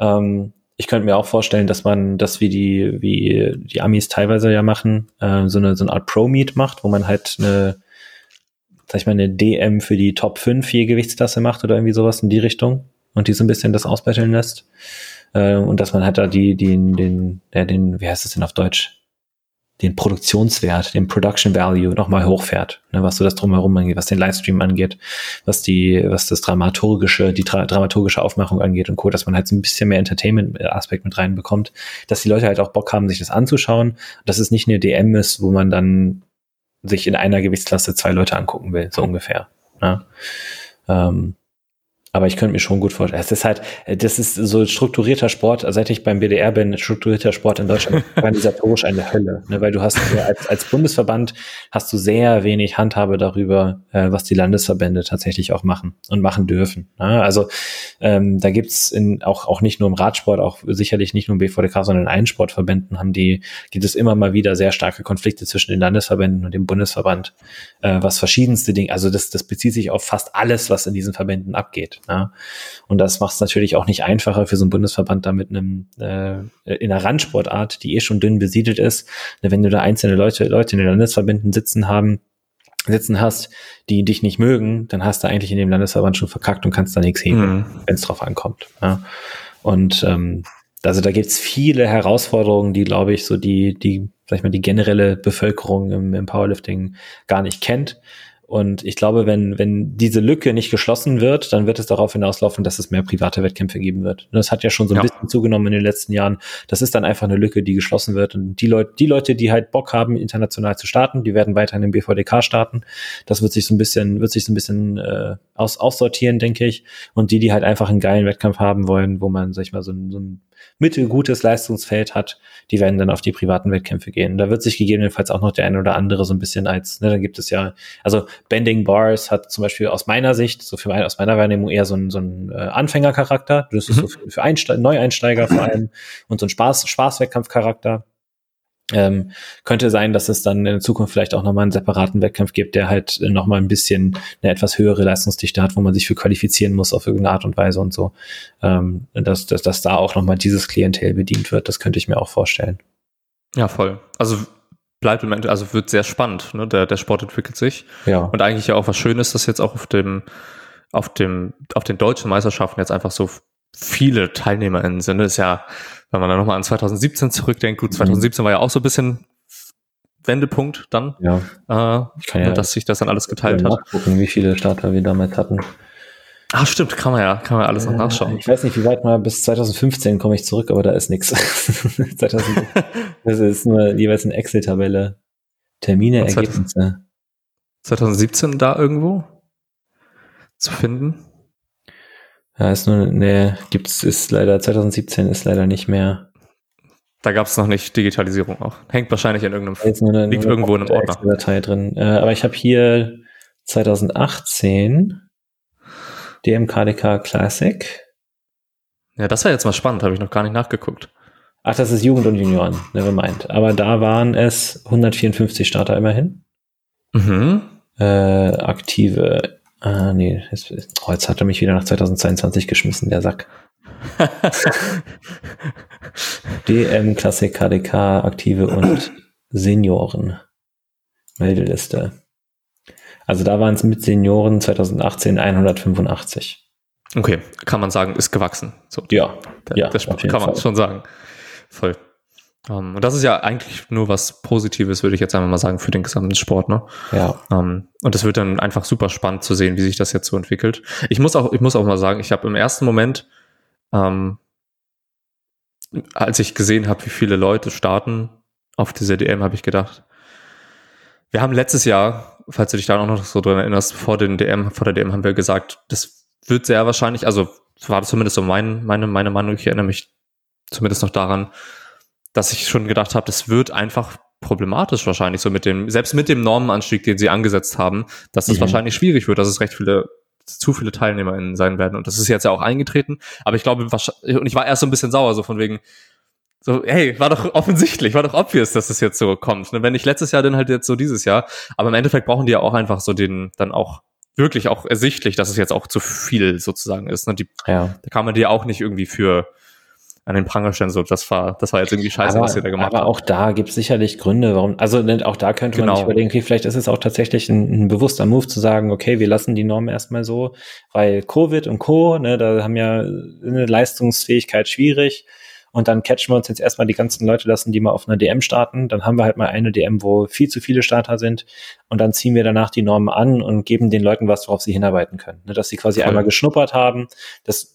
Ähm, ich könnte mir auch vorstellen, dass man das wie die, wie die Amis teilweise ja machen, äh, so eine, so eine Art Pro-Meet macht, wo man halt eine, sag ich mal, eine DM für die Top 5 je Gewichtsklasse macht oder irgendwie sowas in die Richtung und die so ein bisschen das ausbetteln lässt. Äh, und dass man halt da die, die, den, der, den, wie heißt das denn auf Deutsch? Den Produktionswert, den Production Value nochmal hochfährt, ne, was so das drumherum angeht, was den Livestream angeht, was die, was das dramaturgische, die Dra dramaturgische Aufmachung angeht und Co., dass man halt so ein bisschen mehr Entertainment-Aspekt mit reinbekommt, dass die Leute halt auch Bock haben, sich das anzuschauen, dass es nicht eine DM ist, wo man dann sich in einer Gewichtsklasse zwei Leute angucken will, so ungefähr. Ne? Ähm, aber ich könnte mir schon gut vorstellen. Es ist halt, das ist so strukturierter Sport, seit ich beim BDR bin, strukturierter Sport in Deutschland *laughs* organisatorisch eine Hölle. Ne? Weil du hast als, als Bundesverband hast du sehr wenig Handhabe darüber, äh, was die Landesverbände tatsächlich auch machen und machen dürfen. Ne? Also ähm, da gibt's in, auch, auch nicht nur im Radsport, auch sicherlich nicht nur im BVDK, sondern in allen Sportverbänden haben die, gibt es immer mal wieder sehr starke Konflikte zwischen den Landesverbänden und dem Bundesverband, äh, was verschiedenste Dinge, also das, das bezieht sich auf fast alles, was in diesen Verbänden abgeht. Ja. Und das macht es natürlich auch nicht einfacher für so einen Bundesverband da mit einem äh, in einer Randsportart, die eh schon dünn besiedelt ist. Wenn du da einzelne Leute, Leute in den Landesverbänden sitzen haben, sitzen hast, die dich nicht mögen, dann hast du eigentlich in dem Landesverband schon verkackt und kannst da nichts heben, mhm. wenn es drauf ankommt. Ja. Und ähm, also da gibt's viele Herausforderungen, die, glaube ich, so die, die, sag ich mal, die generelle Bevölkerung im, im Powerlifting gar nicht kennt. Und ich glaube, wenn, wenn diese Lücke nicht geschlossen wird, dann wird es darauf hinauslaufen, dass es mehr private Wettkämpfe geben wird. Und das hat ja schon so ein ja. bisschen zugenommen in den letzten Jahren. Das ist dann einfach eine Lücke, die geschlossen wird. Und die Leute, die Leute, die halt Bock haben, international zu starten, die werden weiterhin im BVDK starten. Das wird sich so ein bisschen, wird sich so ein bisschen äh, aus, aussortieren, denke ich. Und die, die halt einfach einen geilen Wettkampf haben wollen, wo man, sag ich mal, so, so ein mittelgutes Leistungsfeld hat, die werden dann auf die privaten Wettkämpfe gehen. Da wird sich gegebenenfalls auch noch der eine oder andere so ein bisschen als, ne, da gibt es ja, also Bending Bars hat zum Beispiel aus meiner Sicht, so für mein, aus meiner Wahrnehmung eher so ein, so ein äh, Anfängercharakter. Das ist mhm. so für, für Einste Neueinsteiger vor allem und so ein Spaß, Spaßwettkampfcharakter. Ähm, könnte sein, dass es dann in Zukunft vielleicht auch nochmal einen separaten Wettkampf gibt, der halt nochmal ein bisschen eine etwas höhere Leistungsdichte hat, wo man sich für qualifizieren muss auf irgendeine Art und Weise und so. Ähm, dass, dass, dass da auch nochmal dieses Klientel bedient wird, das könnte ich mir auch vorstellen. Ja, voll. Also bleibt im Endeffekt, also wird sehr spannend, ne? Der, der Sport entwickelt sich. Ja. Und eigentlich ja auch was Schönes, dass jetzt auch auf dem, auf dem, auf den deutschen Meisterschaften jetzt einfach so viele TeilnehmerInnen sind. Das ist ja, wenn man dann nochmal an 2017 zurückdenkt, gut, 2017 mhm. war ja auch so ein bisschen Wendepunkt dann, ja. Äh, ich kann ja dass sich das dann alles geteilt hat. Gucken, wie viele Starter wir damals hatten. Ah, stimmt, kann man ja, kann man alles noch nachschauen. Ich weiß nicht, wie weit mal bis 2015 komme ich zurück, aber da ist nichts. *laughs* *laughs* das ist nur jeweils eine Excel-Tabelle. Termine, Ergebnisse. 2017 da irgendwo zu finden? Ja, ist nur, ne, gibt's, ist leider, 2017 ist leider nicht mehr. Da gab es noch nicht Digitalisierung auch. Hängt wahrscheinlich in irgendeinem, liegt nur eine, irgendwo in einem Ordner. Datei drin. Äh, aber ich habe hier 2018 DMKDK Classic. Ja, das wäre jetzt mal spannend, habe ich noch gar nicht nachgeguckt. Ach, das ist Jugend und Junioren, nevermind. Aber da waren es 154 Starter immerhin. Mhm. Äh, aktive Ah, nee, jetzt, oh, jetzt hat er mich wieder nach 2022 geschmissen, der Sack. *laughs* DM, Klassik, KDK, Aktive und Senioren. Meldeliste. Also da waren es mit Senioren 2018 185. Okay, kann man sagen, ist gewachsen. So, ja, der, ja, das kann man Fall. schon sagen. Voll. Um, ähm, und das ist ja eigentlich nur was Positives, würde ich jetzt einmal mal sagen, für den gesamten Sport, ne? Ja. Um, ähm, und es wird dann einfach super spannend zu sehen, wie sich das jetzt so entwickelt. Ich muss auch, ich muss auch mal sagen, ich habe im ersten Moment, ähm, als ich gesehen habe, wie viele Leute starten auf diese DM, habe ich gedacht, wir haben letztes Jahr, falls du dich da auch noch so dran erinnerst, vor den DM, vor der DM haben wir gesagt, das wird sehr wahrscheinlich, also war das zumindest so mein, meine, meine Meinung, ich erinnere mich zumindest noch daran, dass ich schon gedacht habe, das wird einfach problematisch wahrscheinlich so mit dem, selbst mit dem Normenanstieg, den sie angesetzt haben, dass es mhm. wahrscheinlich schwierig wird, dass es recht viele zu viele TeilnehmerInnen sein werden. Und das ist jetzt ja auch eingetreten. Aber ich glaube, und ich war erst so ein bisschen sauer, so von wegen, so, hey, war doch offensichtlich, war doch obvious, dass es jetzt so kommt. Und wenn nicht letztes Jahr, dann halt jetzt so dieses Jahr. Aber im Endeffekt brauchen die ja auch einfach so den, dann auch wirklich auch ersichtlich, dass es jetzt auch zu viel sozusagen ist. Ne? Die, ja. Da kann man die ja auch nicht irgendwie für, an den Pranger stellen, so das war, das war jetzt irgendwie scheiße, aber, was ihr da gemacht habt. Aber auch da gibt es sicherlich Gründe, warum, also ne, auch da könnte genau. man sich überlegen, okay, vielleicht ist es auch tatsächlich ein, ein, bewusster Move zu sagen, okay, wir lassen die Norm erstmal so, weil Covid und Co., ne, da haben ja eine Leistungsfähigkeit schwierig. Und dann catchen wir uns jetzt erstmal die ganzen Leute lassen, die mal auf einer DM starten. Dann haben wir halt mal eine DM, wo viel zu viele Starter sind. Und dann ziehen wir danach die Normen an und geben den Leuten was, worauf sie hinarbeiten können. Ne, dass sie quasi Voll. einmal geschnuppert haben. Das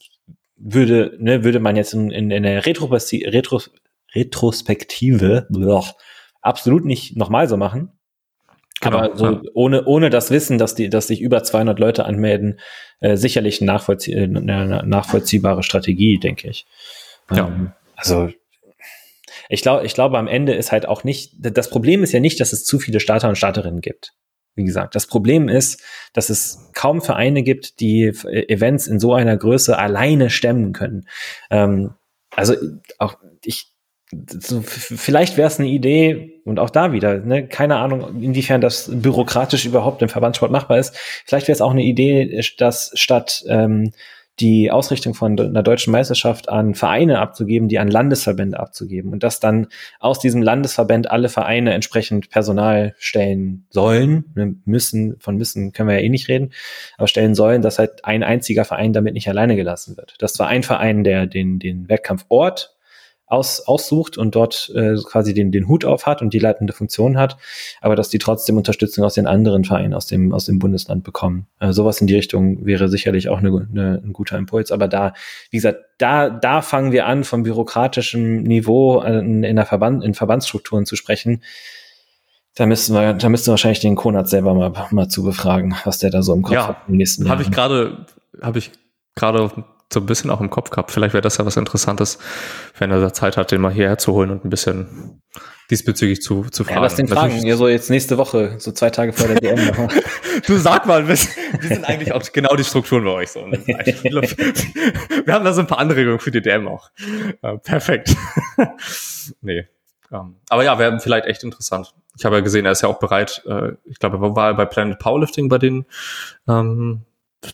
würde, ne, würde man jetzt in, in, in der Retro Retro Retrospektive blech, absolut nicht nochmal so machen. Genau, Aber so ja. ohne, ohne das Wissen, dass die, dass sich über 200 Leute anmelden, äh, sicherlich eine, nachvollzie äh, eine nachvollziehbare Strategie, denke ich. Ja. Ähm, also ich glaube, ich glaube, am Ende ist halt auch nicht, das Problem ist ja nicht, dass es zu viele Starter und Starterinnen gibt. Wie gesagt, das Problem ist, dass es kaum Vereine gibt, die Events in so einer Größe alleine stemmen können. Ähm, also auch ich, so, vielleicht wäre es eine Idee und auch da wieder, ne, keine Ahnung, inwiefern das bürokratisch überhaupt im Verbandssport machbar ist. Vielleicht wäre es auch eine Idee, dass statt ähm, die Ausrichtung von einer deutschen Meisterschaft an Vereine abzugeben, die an Landesverbände abzugeben und dass dann aus diesem Landesverband alle Vereine entsprechend Personal stellen sollen, wir müssen, von müssen können wir ja eh nicht reden, aber stellen sollen, dass halt ein einziger Verein damit nicht alleine gelassen wird. Das war ein Verein, der den, den Wettkampfort aus, aussucht und dort äh, quasi den, den Hut auf hat und die leitende Funktion hat, aber dass die trotzdem Unterstützung aus den anderen Vereinen aus dem, aus dem Bundesland bekommen. Äh, sowas in die Richtung wäre sicherlich auch eine, eine, ein guter Impuls. Aber da, wie gesagt, da, da fangen wir an, vom bürokratischen Niveau in, in der Verband, in Verbandsstrukturen zu sprechen. Da müssten wir, da müssten wir wahrscheinlich den Konat selber mal, mal zu befragen, was der da so im Kopf ja, hat im nächsten Jahr. Habe ich gerade, habe ich gerade so ein bisschen auch im Kopf gehabt. Vielleicht wäre das ja was Interessantes, wenn er da Zeit hat, den mal hierher zu holen und ein bisschen diesbezüglich zu, zu fragen. Ja, lass den fragen. Ja, so jetzt nächste Woche, so zwei Tage vor der DM. *laughs* du sag mal, wie sind eigentlich auch genau die Strukturen bei euch so? wir *laughs* haben da so ein paar Anregungen für die DM auch. Perfekt. *laughs* nee. Ähm, aber ja, wäre vielleicht echt interessant. Ich habe ja gesehen, er ist ja auch bereit, äh, ich glaube, er war bei Planet Powerlifting bei den, ähm,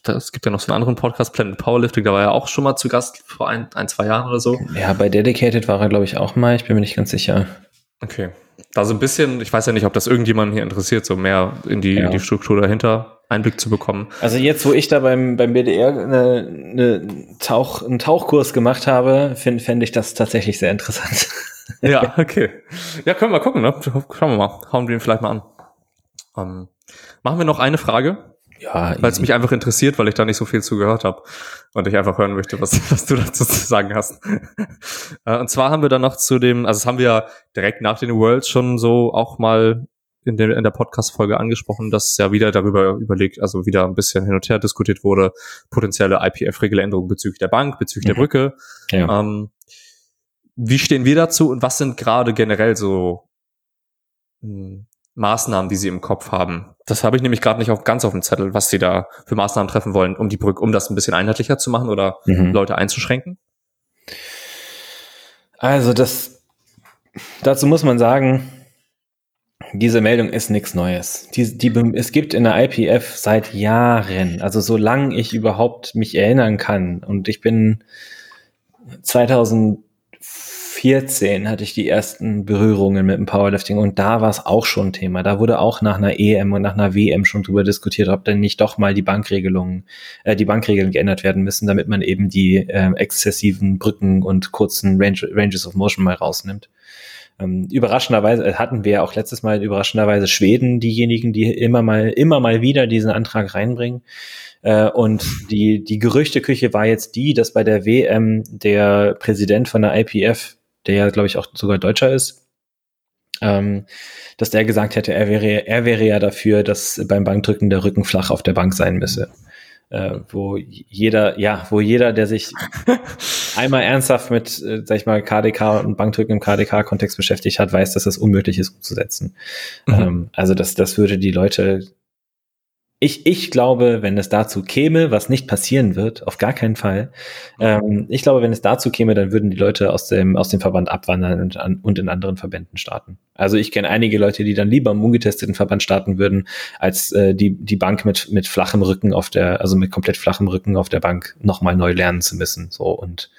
es gibt ja noch so einen anderen Podcast, Planet Powerlifting, da war er auch schon mal zu Gast vor ein, ein zwei Jahren oder so. Ja, bei Dedicated war er, glaube ich, auch mal, ich bin mir nicht ganz sicher. Okay. Da so ein bisschen, ich weiß ja nicht, ob das irgendjemanden hier interessiert, so mehr in die, ja. in die Struktur dahinter Einblick zu bekommen. Also jetzt, wo ich da beim, beim BDR eine, eine Tauch, einen Tauchkurs gemacht habe, fände fänd ich das tatsächlich sehr interessant. Ja, *laughs* okay. Ja, können wir gucken, ne? Schauen wir mal. Hauen wir ihn vielleicht mal an. Ähm, machen wir noch eine Frage. Ja, weil es mich einfach interessiert, weil ich da nicht so viel zugehört habe und ich einfach hören möchte, was, *laughs* was du dazu zu sagen hast. *laughs* Äh, und zwar haben wir dann noch zu dem, also das haben wir ja direkt nach den Worlds schon so auch mal in der, in der Podcast-Folge angesprochen, dass ja wieder darüber überlegt, also wieder ein bisschen hin und her diskutiert wurde, potenzielle IPF-Regeländerungen bezüglich der Bank, bezüglich mhm. der Brücke. Ja. Ähm, wie stehen wir dazu und was sind gerade generell so mh, hm, Maßnahmen, die Sie im Kopf haben? Das habe ich nämlich gerade nicht auch ganz auf dem Zettel, was Sie da für Maßnahmen treffen wollen, um die Brücke, um das ein bisschen einheitlicher zu machen oder mhm. Leute einzuschränken. Also das, dazu muss man sagen, diese Meldung ist nichts Neues. Die, die, es gibt in der IPF seit Jahren, also solange ich überhaupt mich erinnern kann. Und ich bin 2014 hatte ich die ersten Berührungen mit dem Powerlifting und da war es auch schon Thema. Da wurde auch nach einer EM und nach einer WM schon drüber diskutiert, ob denn nicht doch mal die Bankregelungen, äh, die Bankregeln geändert werden müssen, damit man eben die äh, exzessiven Brücken und kurzen Range, Ranges of Motion mal rausnimmt. Ähm, überraschenderweise äh, hatten wir auch letztes Mal überraschenderweise Schweden, diejenigen, die immer mal, immer mal wieder diesen Antrag reinbringen. Äh, und die, die Gerüchteküche war jetzt die, dass bei der WM der Präsident von der IPF, der ja, glaube ich, auch sogar Deutscher ist, ähm, dass der gesagt hätte, er wäre, er wäre ja dafür, dass beim Bankdrücken der Rücken flach auf der Bank sein müsse äh, wo jeder, ja, wo jeder, der sich *laughs* einmal ernsthaft mit, äh, sag ich mal, KDK und Bankdrücken im KDK-Kontext beschäftigt hat, weiß, dass das unmöglich ist umzusetzen. Mhm. Ähm, also das, das würde die Leute ich, ich glaube, wenn es dazu käme, was nicht passieren wird, auf gar keinen Fall, ähm, ich glaube, wenn es dazu käme, dann würden die Leute aus dem, aus dem Verband abwandern und, an, und in anderen Verbänden starten. Also ich kenne einige Leute, die dann lieber im ungetesteten Verband starten würden, als äh, die, die Bank mit, mit flachem Rücken auf der, also mit komplett flachem Rücken auf der Bank nochmal neu lernen zu müssen. So und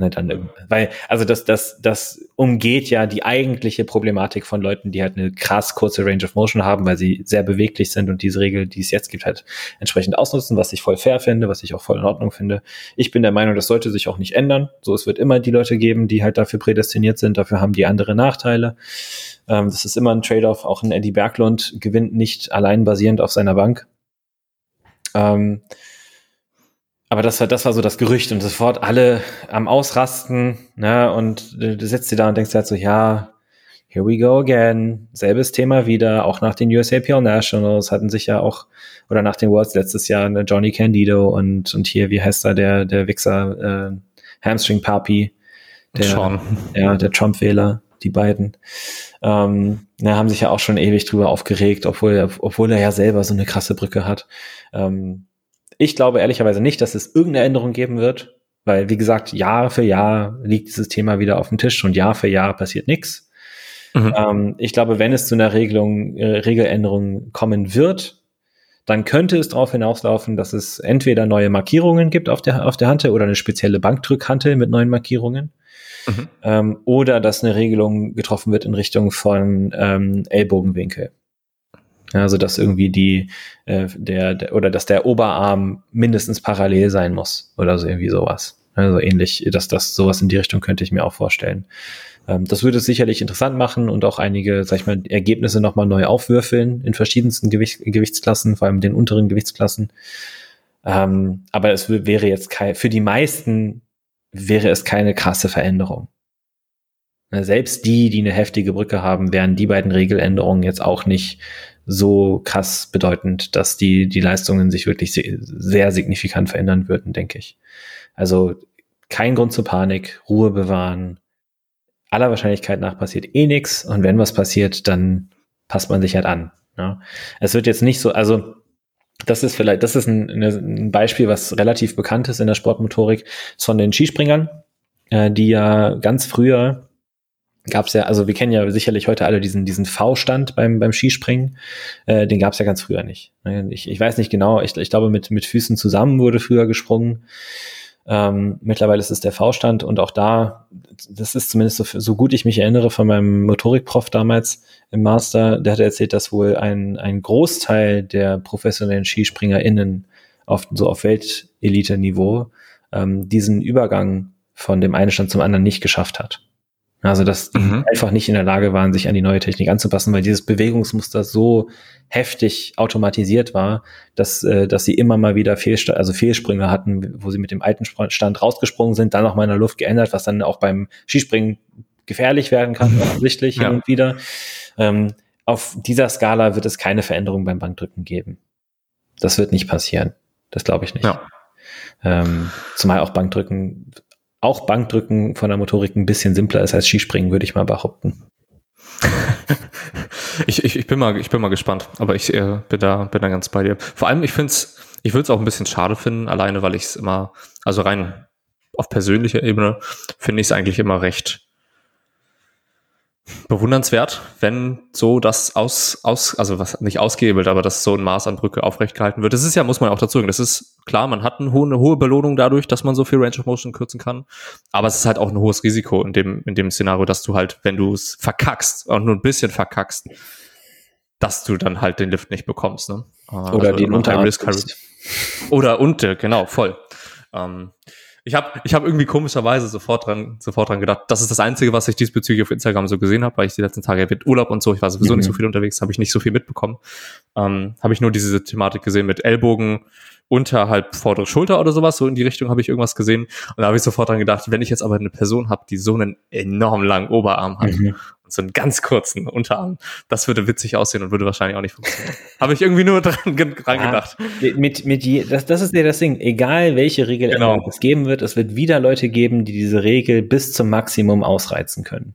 Ne, dann, weil, also das, das, das umgeht ja die eigentliche Problematik von Leuten, die halt eine krass kurze Range of Motion haben, weil sie sehr beweglich sind und diese Regel, die es jetzt gibt, halt entsprechend ausnutzen, was ich voll fair finde, was ich auch voll in Ordnung finde. Ich bin der Meinung, das sollte sich auch nicht ändern. So, es wird immer die Leute geben, die halt dafür prädestiniert sind, dafür haben die andere Nachteile. Ähm, das ist immer ein Trade-off. Auch ein Eddie Berglund gewinnt nicht allein basierend auf seiner Bank. Ähm, aber das war, das war so das Gerücht und sofort alle am Ausrasten, ne, und du sitzt dir da und denkst halt so, ja, here we go again, selbes Thema wieder, auch nach den USAPL Nationals hatten sich ja auch, oder nach den Worlds letztes Jahr, ne, Johnny Candido und, und hier, wie heißt da der, der Wichser, äh, Hamstring Papi, der, Sean. ja, der Trump-Wähler, die beiden, ähm, ne, haben sich ja auch schon ewig drüber aufgeregt, obwohl, obwohl er ja selber so eine krasse Brücke hat. Ähm, ich glaube ehrlicherweise nicht, dass es irgendeine Änderung geben wird, weil, wie gesagt, Jahr für Jahr liegt dieses Thema wieder auf dem Tisch und Jahr für Jahr passiert nichts. Mhm. Ähm, ich glaube, wenn es zu einer Regelung, äh, Regeländerung kommen wird, dann könnte es darauf hinauslaufen, dass es entweder neue Markierungen gibt auf der, auf der Hantel oder eine spezielle Bankdrückhantel mit neuen Markierungen. Mhm. Ähm, oder dass eine Regelung getroffen wird in Richtung von ähm, Ellbogenwinkel. Also dass irgendwie die äh, der, der oder dass der Oberarm mindestens parallel sein muss oder so irgendwie sowas. Also ähnlich, dass das sowas in die Richtung könnte ich mir auch vorstellen. Ähm, das würde es sicherlich interessant machen und auch einige, sag ich mal, Ergebnisse nochmal neu aufwürfeln in verschiedensten Gewicht, Gewichtsklassen, vor allem den unteren Gewichtsklassen. Ähm, aber es wäre jetzt kein, für die meisten wäre es keine krasse Veränderung. Selbst die, die eine heftige Brücke haben, wären die beiden Regeländerungen jetzt auch nicht so krass bedeutend, dass die, die Leistungen sich wirklich sehr, signifikant verändern würden, denke ich. Also kein Grund zur Panik, Ruhe bewahren. Aller Wahrscheinlichkeit nach passiert eh nichts und wenn was passiert, dann passt man sich halt an. Ja. Es wird jetzt nicht so, also das ist vielleicht, das ist ein, ein Beispiel, was relativ bekannt ist in der Sportmotorik, von den Skispringern, äh, die ja ganz früher gab es ja, also wir kennen ja sicherlich heute alle diesen, diesen V-Stand beim, beim Skispringen. Äh, den gab es ja ganz früher nicht. Ich, ich weiß nicht genau, ich, ich glaube, mit, mit Füßen zusammen wurde früher gesprungen. Ähm, mittlerweile ist es der V-Stand und auch da, das ist zumindest so, so gut ich mich erinnere von meinem Motorikprof damals im Master, der hat erzählt, dass wohl ein, ein Großteil der professionellen SkispringerInnen auf, so auf Weltelite-Niveau ähm, diesen Übergang von dem einen Stand zum anderen nicht geschafft hat. Also, dass die mhm. einfach nicht in der Lage waren, sich an die neue Technik anzupassen, weil dieses Bewegungsmuster so heftig automatisiert war, dass, äh, dass sie immer mal wieder Fehlst also Fehlsprünge hatten, wo sie mit dem alten Stand rausgesprungen sind, dann noch mal in der Luft geändert, was dann auch beim Skispringen gefährlich werden kann, offensichtlich ja. hin und wieder. Ähm, auf dieser Skala wird es keine Veränderung beim Bankdrücken geben. Das wird nicht passieren. Das glaube ich nicht. Ja. Ähm, zumal auch Bankdrücken auch Bankdrücken von der Motorik ein bisschen simpler ist als Skispringen, würde ich mal behaupten. *laughs* ich, ich, ich, bin mal, ich bin mal gespannt, aber ich äh, bin, da, bin da ganz bei dir. Vor allem, ich finde es, ich würde es auch ein bisschen schade finden, alleine weil ich es immer, also rein auf persönlicher Ebene, finde ich es eigentlich immer recht bewundernswert, wenn so das aus, aus, also was nicht ausgehebelt, aber dass so ein Maß an Brücke aufrecht gehalten wird. Das ist ja, muss man auch dazu sagen, das ist klar, man hat eine hohe, eine hohe Belohnung dadurch, dass man so viel Range of Motion kürzen kann. Aber es ist halt auch ein hohes Risiko in dem, in dem Szenario, dass du halt, wenn du es verkackst, auch nur ein bisschen verkackst, dass du dann halt den Lift nicht bekommst. Ne? Oder also den Unterarm. Oder unter, genau, voll. Ähm, ich habe ich hab irgendwie komischerweise sofort dran, sofort dran gedacht. Das ist das Einzige, was ich diesbezüglich auf Instagram so gesehen habe, weil ich die letzten Tage mit Urlaub und so, ich war sowieso mhm. nicht so viel unterwegs, habe ich nicht so viel mitbekommen. Ähm, habe ich nur diese Thematik gesehen mit Ellbogen unterhalb vordere Schulter oder sowas, so in die Richtung habe ich irgendwas gesehen. Und da habe ich sofort dran gedacht, wenn ich jetzt aber eine Person habe, die so einen enorm langen Oberarm hat mhm so einen ganz kurzen Unterarm. Das würde witzig aussehen und würde wahrscheinlich auch nicht funktionieren. Habe ich irgendwie nur dran, dran ja, gedacht. Mit, mit je, das, das ist ja das Ding. Egal welche Regel genau. es geben wird, es wird wieder Leute geben, die diese Regel bis zum Maximum ausreizen können.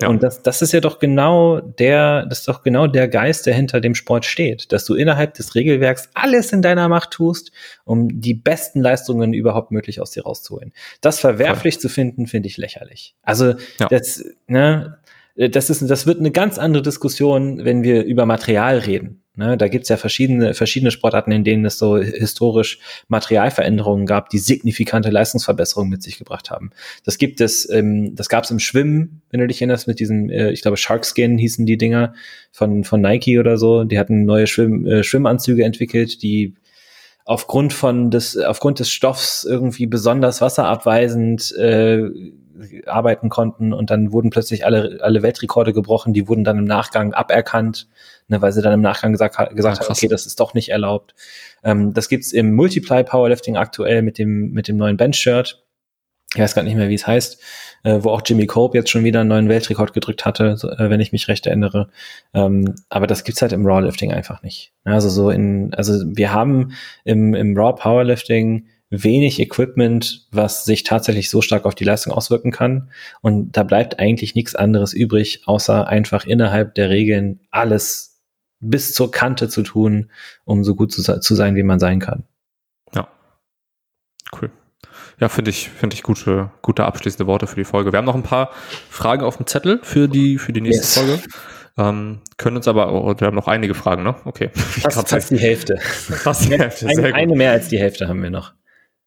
Ja. Und das, das ist ja doch genau der, das ist doch genau der Geist, der hinter dem Sport steht, dass du innerhalb des Regelwerks alles in deiner Macht tust, um die besten Leistungen überhaupt möglich aus dir rauszuholen. Das verwerflich Voll. zu finden, finde ich lächerlich. Also ja. das, ne, das, ist, das wird eine ganz andere Diskussion, wenn wir über Material reden. Ne, da gibt's ja verschiedene, verschiedene Sportarten, in denen es so historisch Materialveränderungen gab, die signifikante Leistungsverbesserungen mit sich gebracht haben. Das gibt es, ähm, das gab's im Schwimmen, wenn du dich erinnerst, mit diesen, äh, ich glaube, Sharkskin hießen die Dinger von, von Nike oder so. Die hatten neue Schwimm, äh, Schwimmanzüge entwickelt, die aufgrund von des, aufgrund des Stoffs irgendwie besonders wasserabweisend äh, arbeiten konnten und dann wurden plötzlich alle, alle Weltrekorde gebrochen, die wurden dann im Nachgang aberkannt, ne, weil sie dann im Nachgang gesagt, gesagt haben, okay, das ist doch nicht erlaubt. Ähm, das gibt's im Multiply Powerlifting aktuell mit dem, mit dem neuen Bench-Shirt. Ich weiß gar nicht mehr, wie es heißt, äh, wo auch Jimmy Cope jetzt schon wieder einen neuen Weltrekord gedrückt hatte, so, äh, wenn ich mich recht erinnere. Ähm, aber das gibt's halt im Rawlifting einfach nicht. Also so in, also wir haben im, im Raw Powerlifting wenig Equipment, was sich tatsächlich so stark auf die Leistung auswirken kann. Und da bleibt eigentlich nichts anderes übrig, außer einfach innerhalb der Regeln alles bis zur Kante zu tun, um so gut zu, zu sein, wie man sein kann. Ja. Cool. Ja, finde ich, finde ich gute, gute abschließende Worte für die Folge. Wir haben noch ein paar Fragen auf dem Zettel für die, für die nächste yes. Folge. Ähm, können uns aber, oh, wir haben noch einige Fragen, ne? Okay. Fast, fast die Hälfte. Fast die Hälfte. Eine, eine mehr als die Hälfte haben wir noch.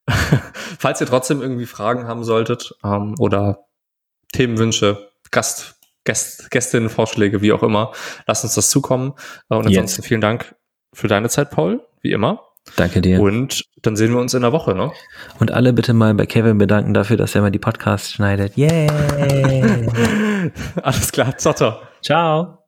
*laughs* Falls ihr trotzdem irgendwie Fragen haben solltet ähm, oder Themenwünsche, Gast, Gäst, Gästinnenvorschläge, wie auch immer, lasst uns das zukommen. Äh, und ansonsten Jetzt. vielen Dank für deine Zeit, Paul, wie immer. Danke dir. Und dann sehen wir uns in der Woche, ne? Und alle bitte mal bei Kevin bedanken dafür, dass er mal die Podcasts schneidet. Yay! *laughs* Alles klar, Zotter. Ciao.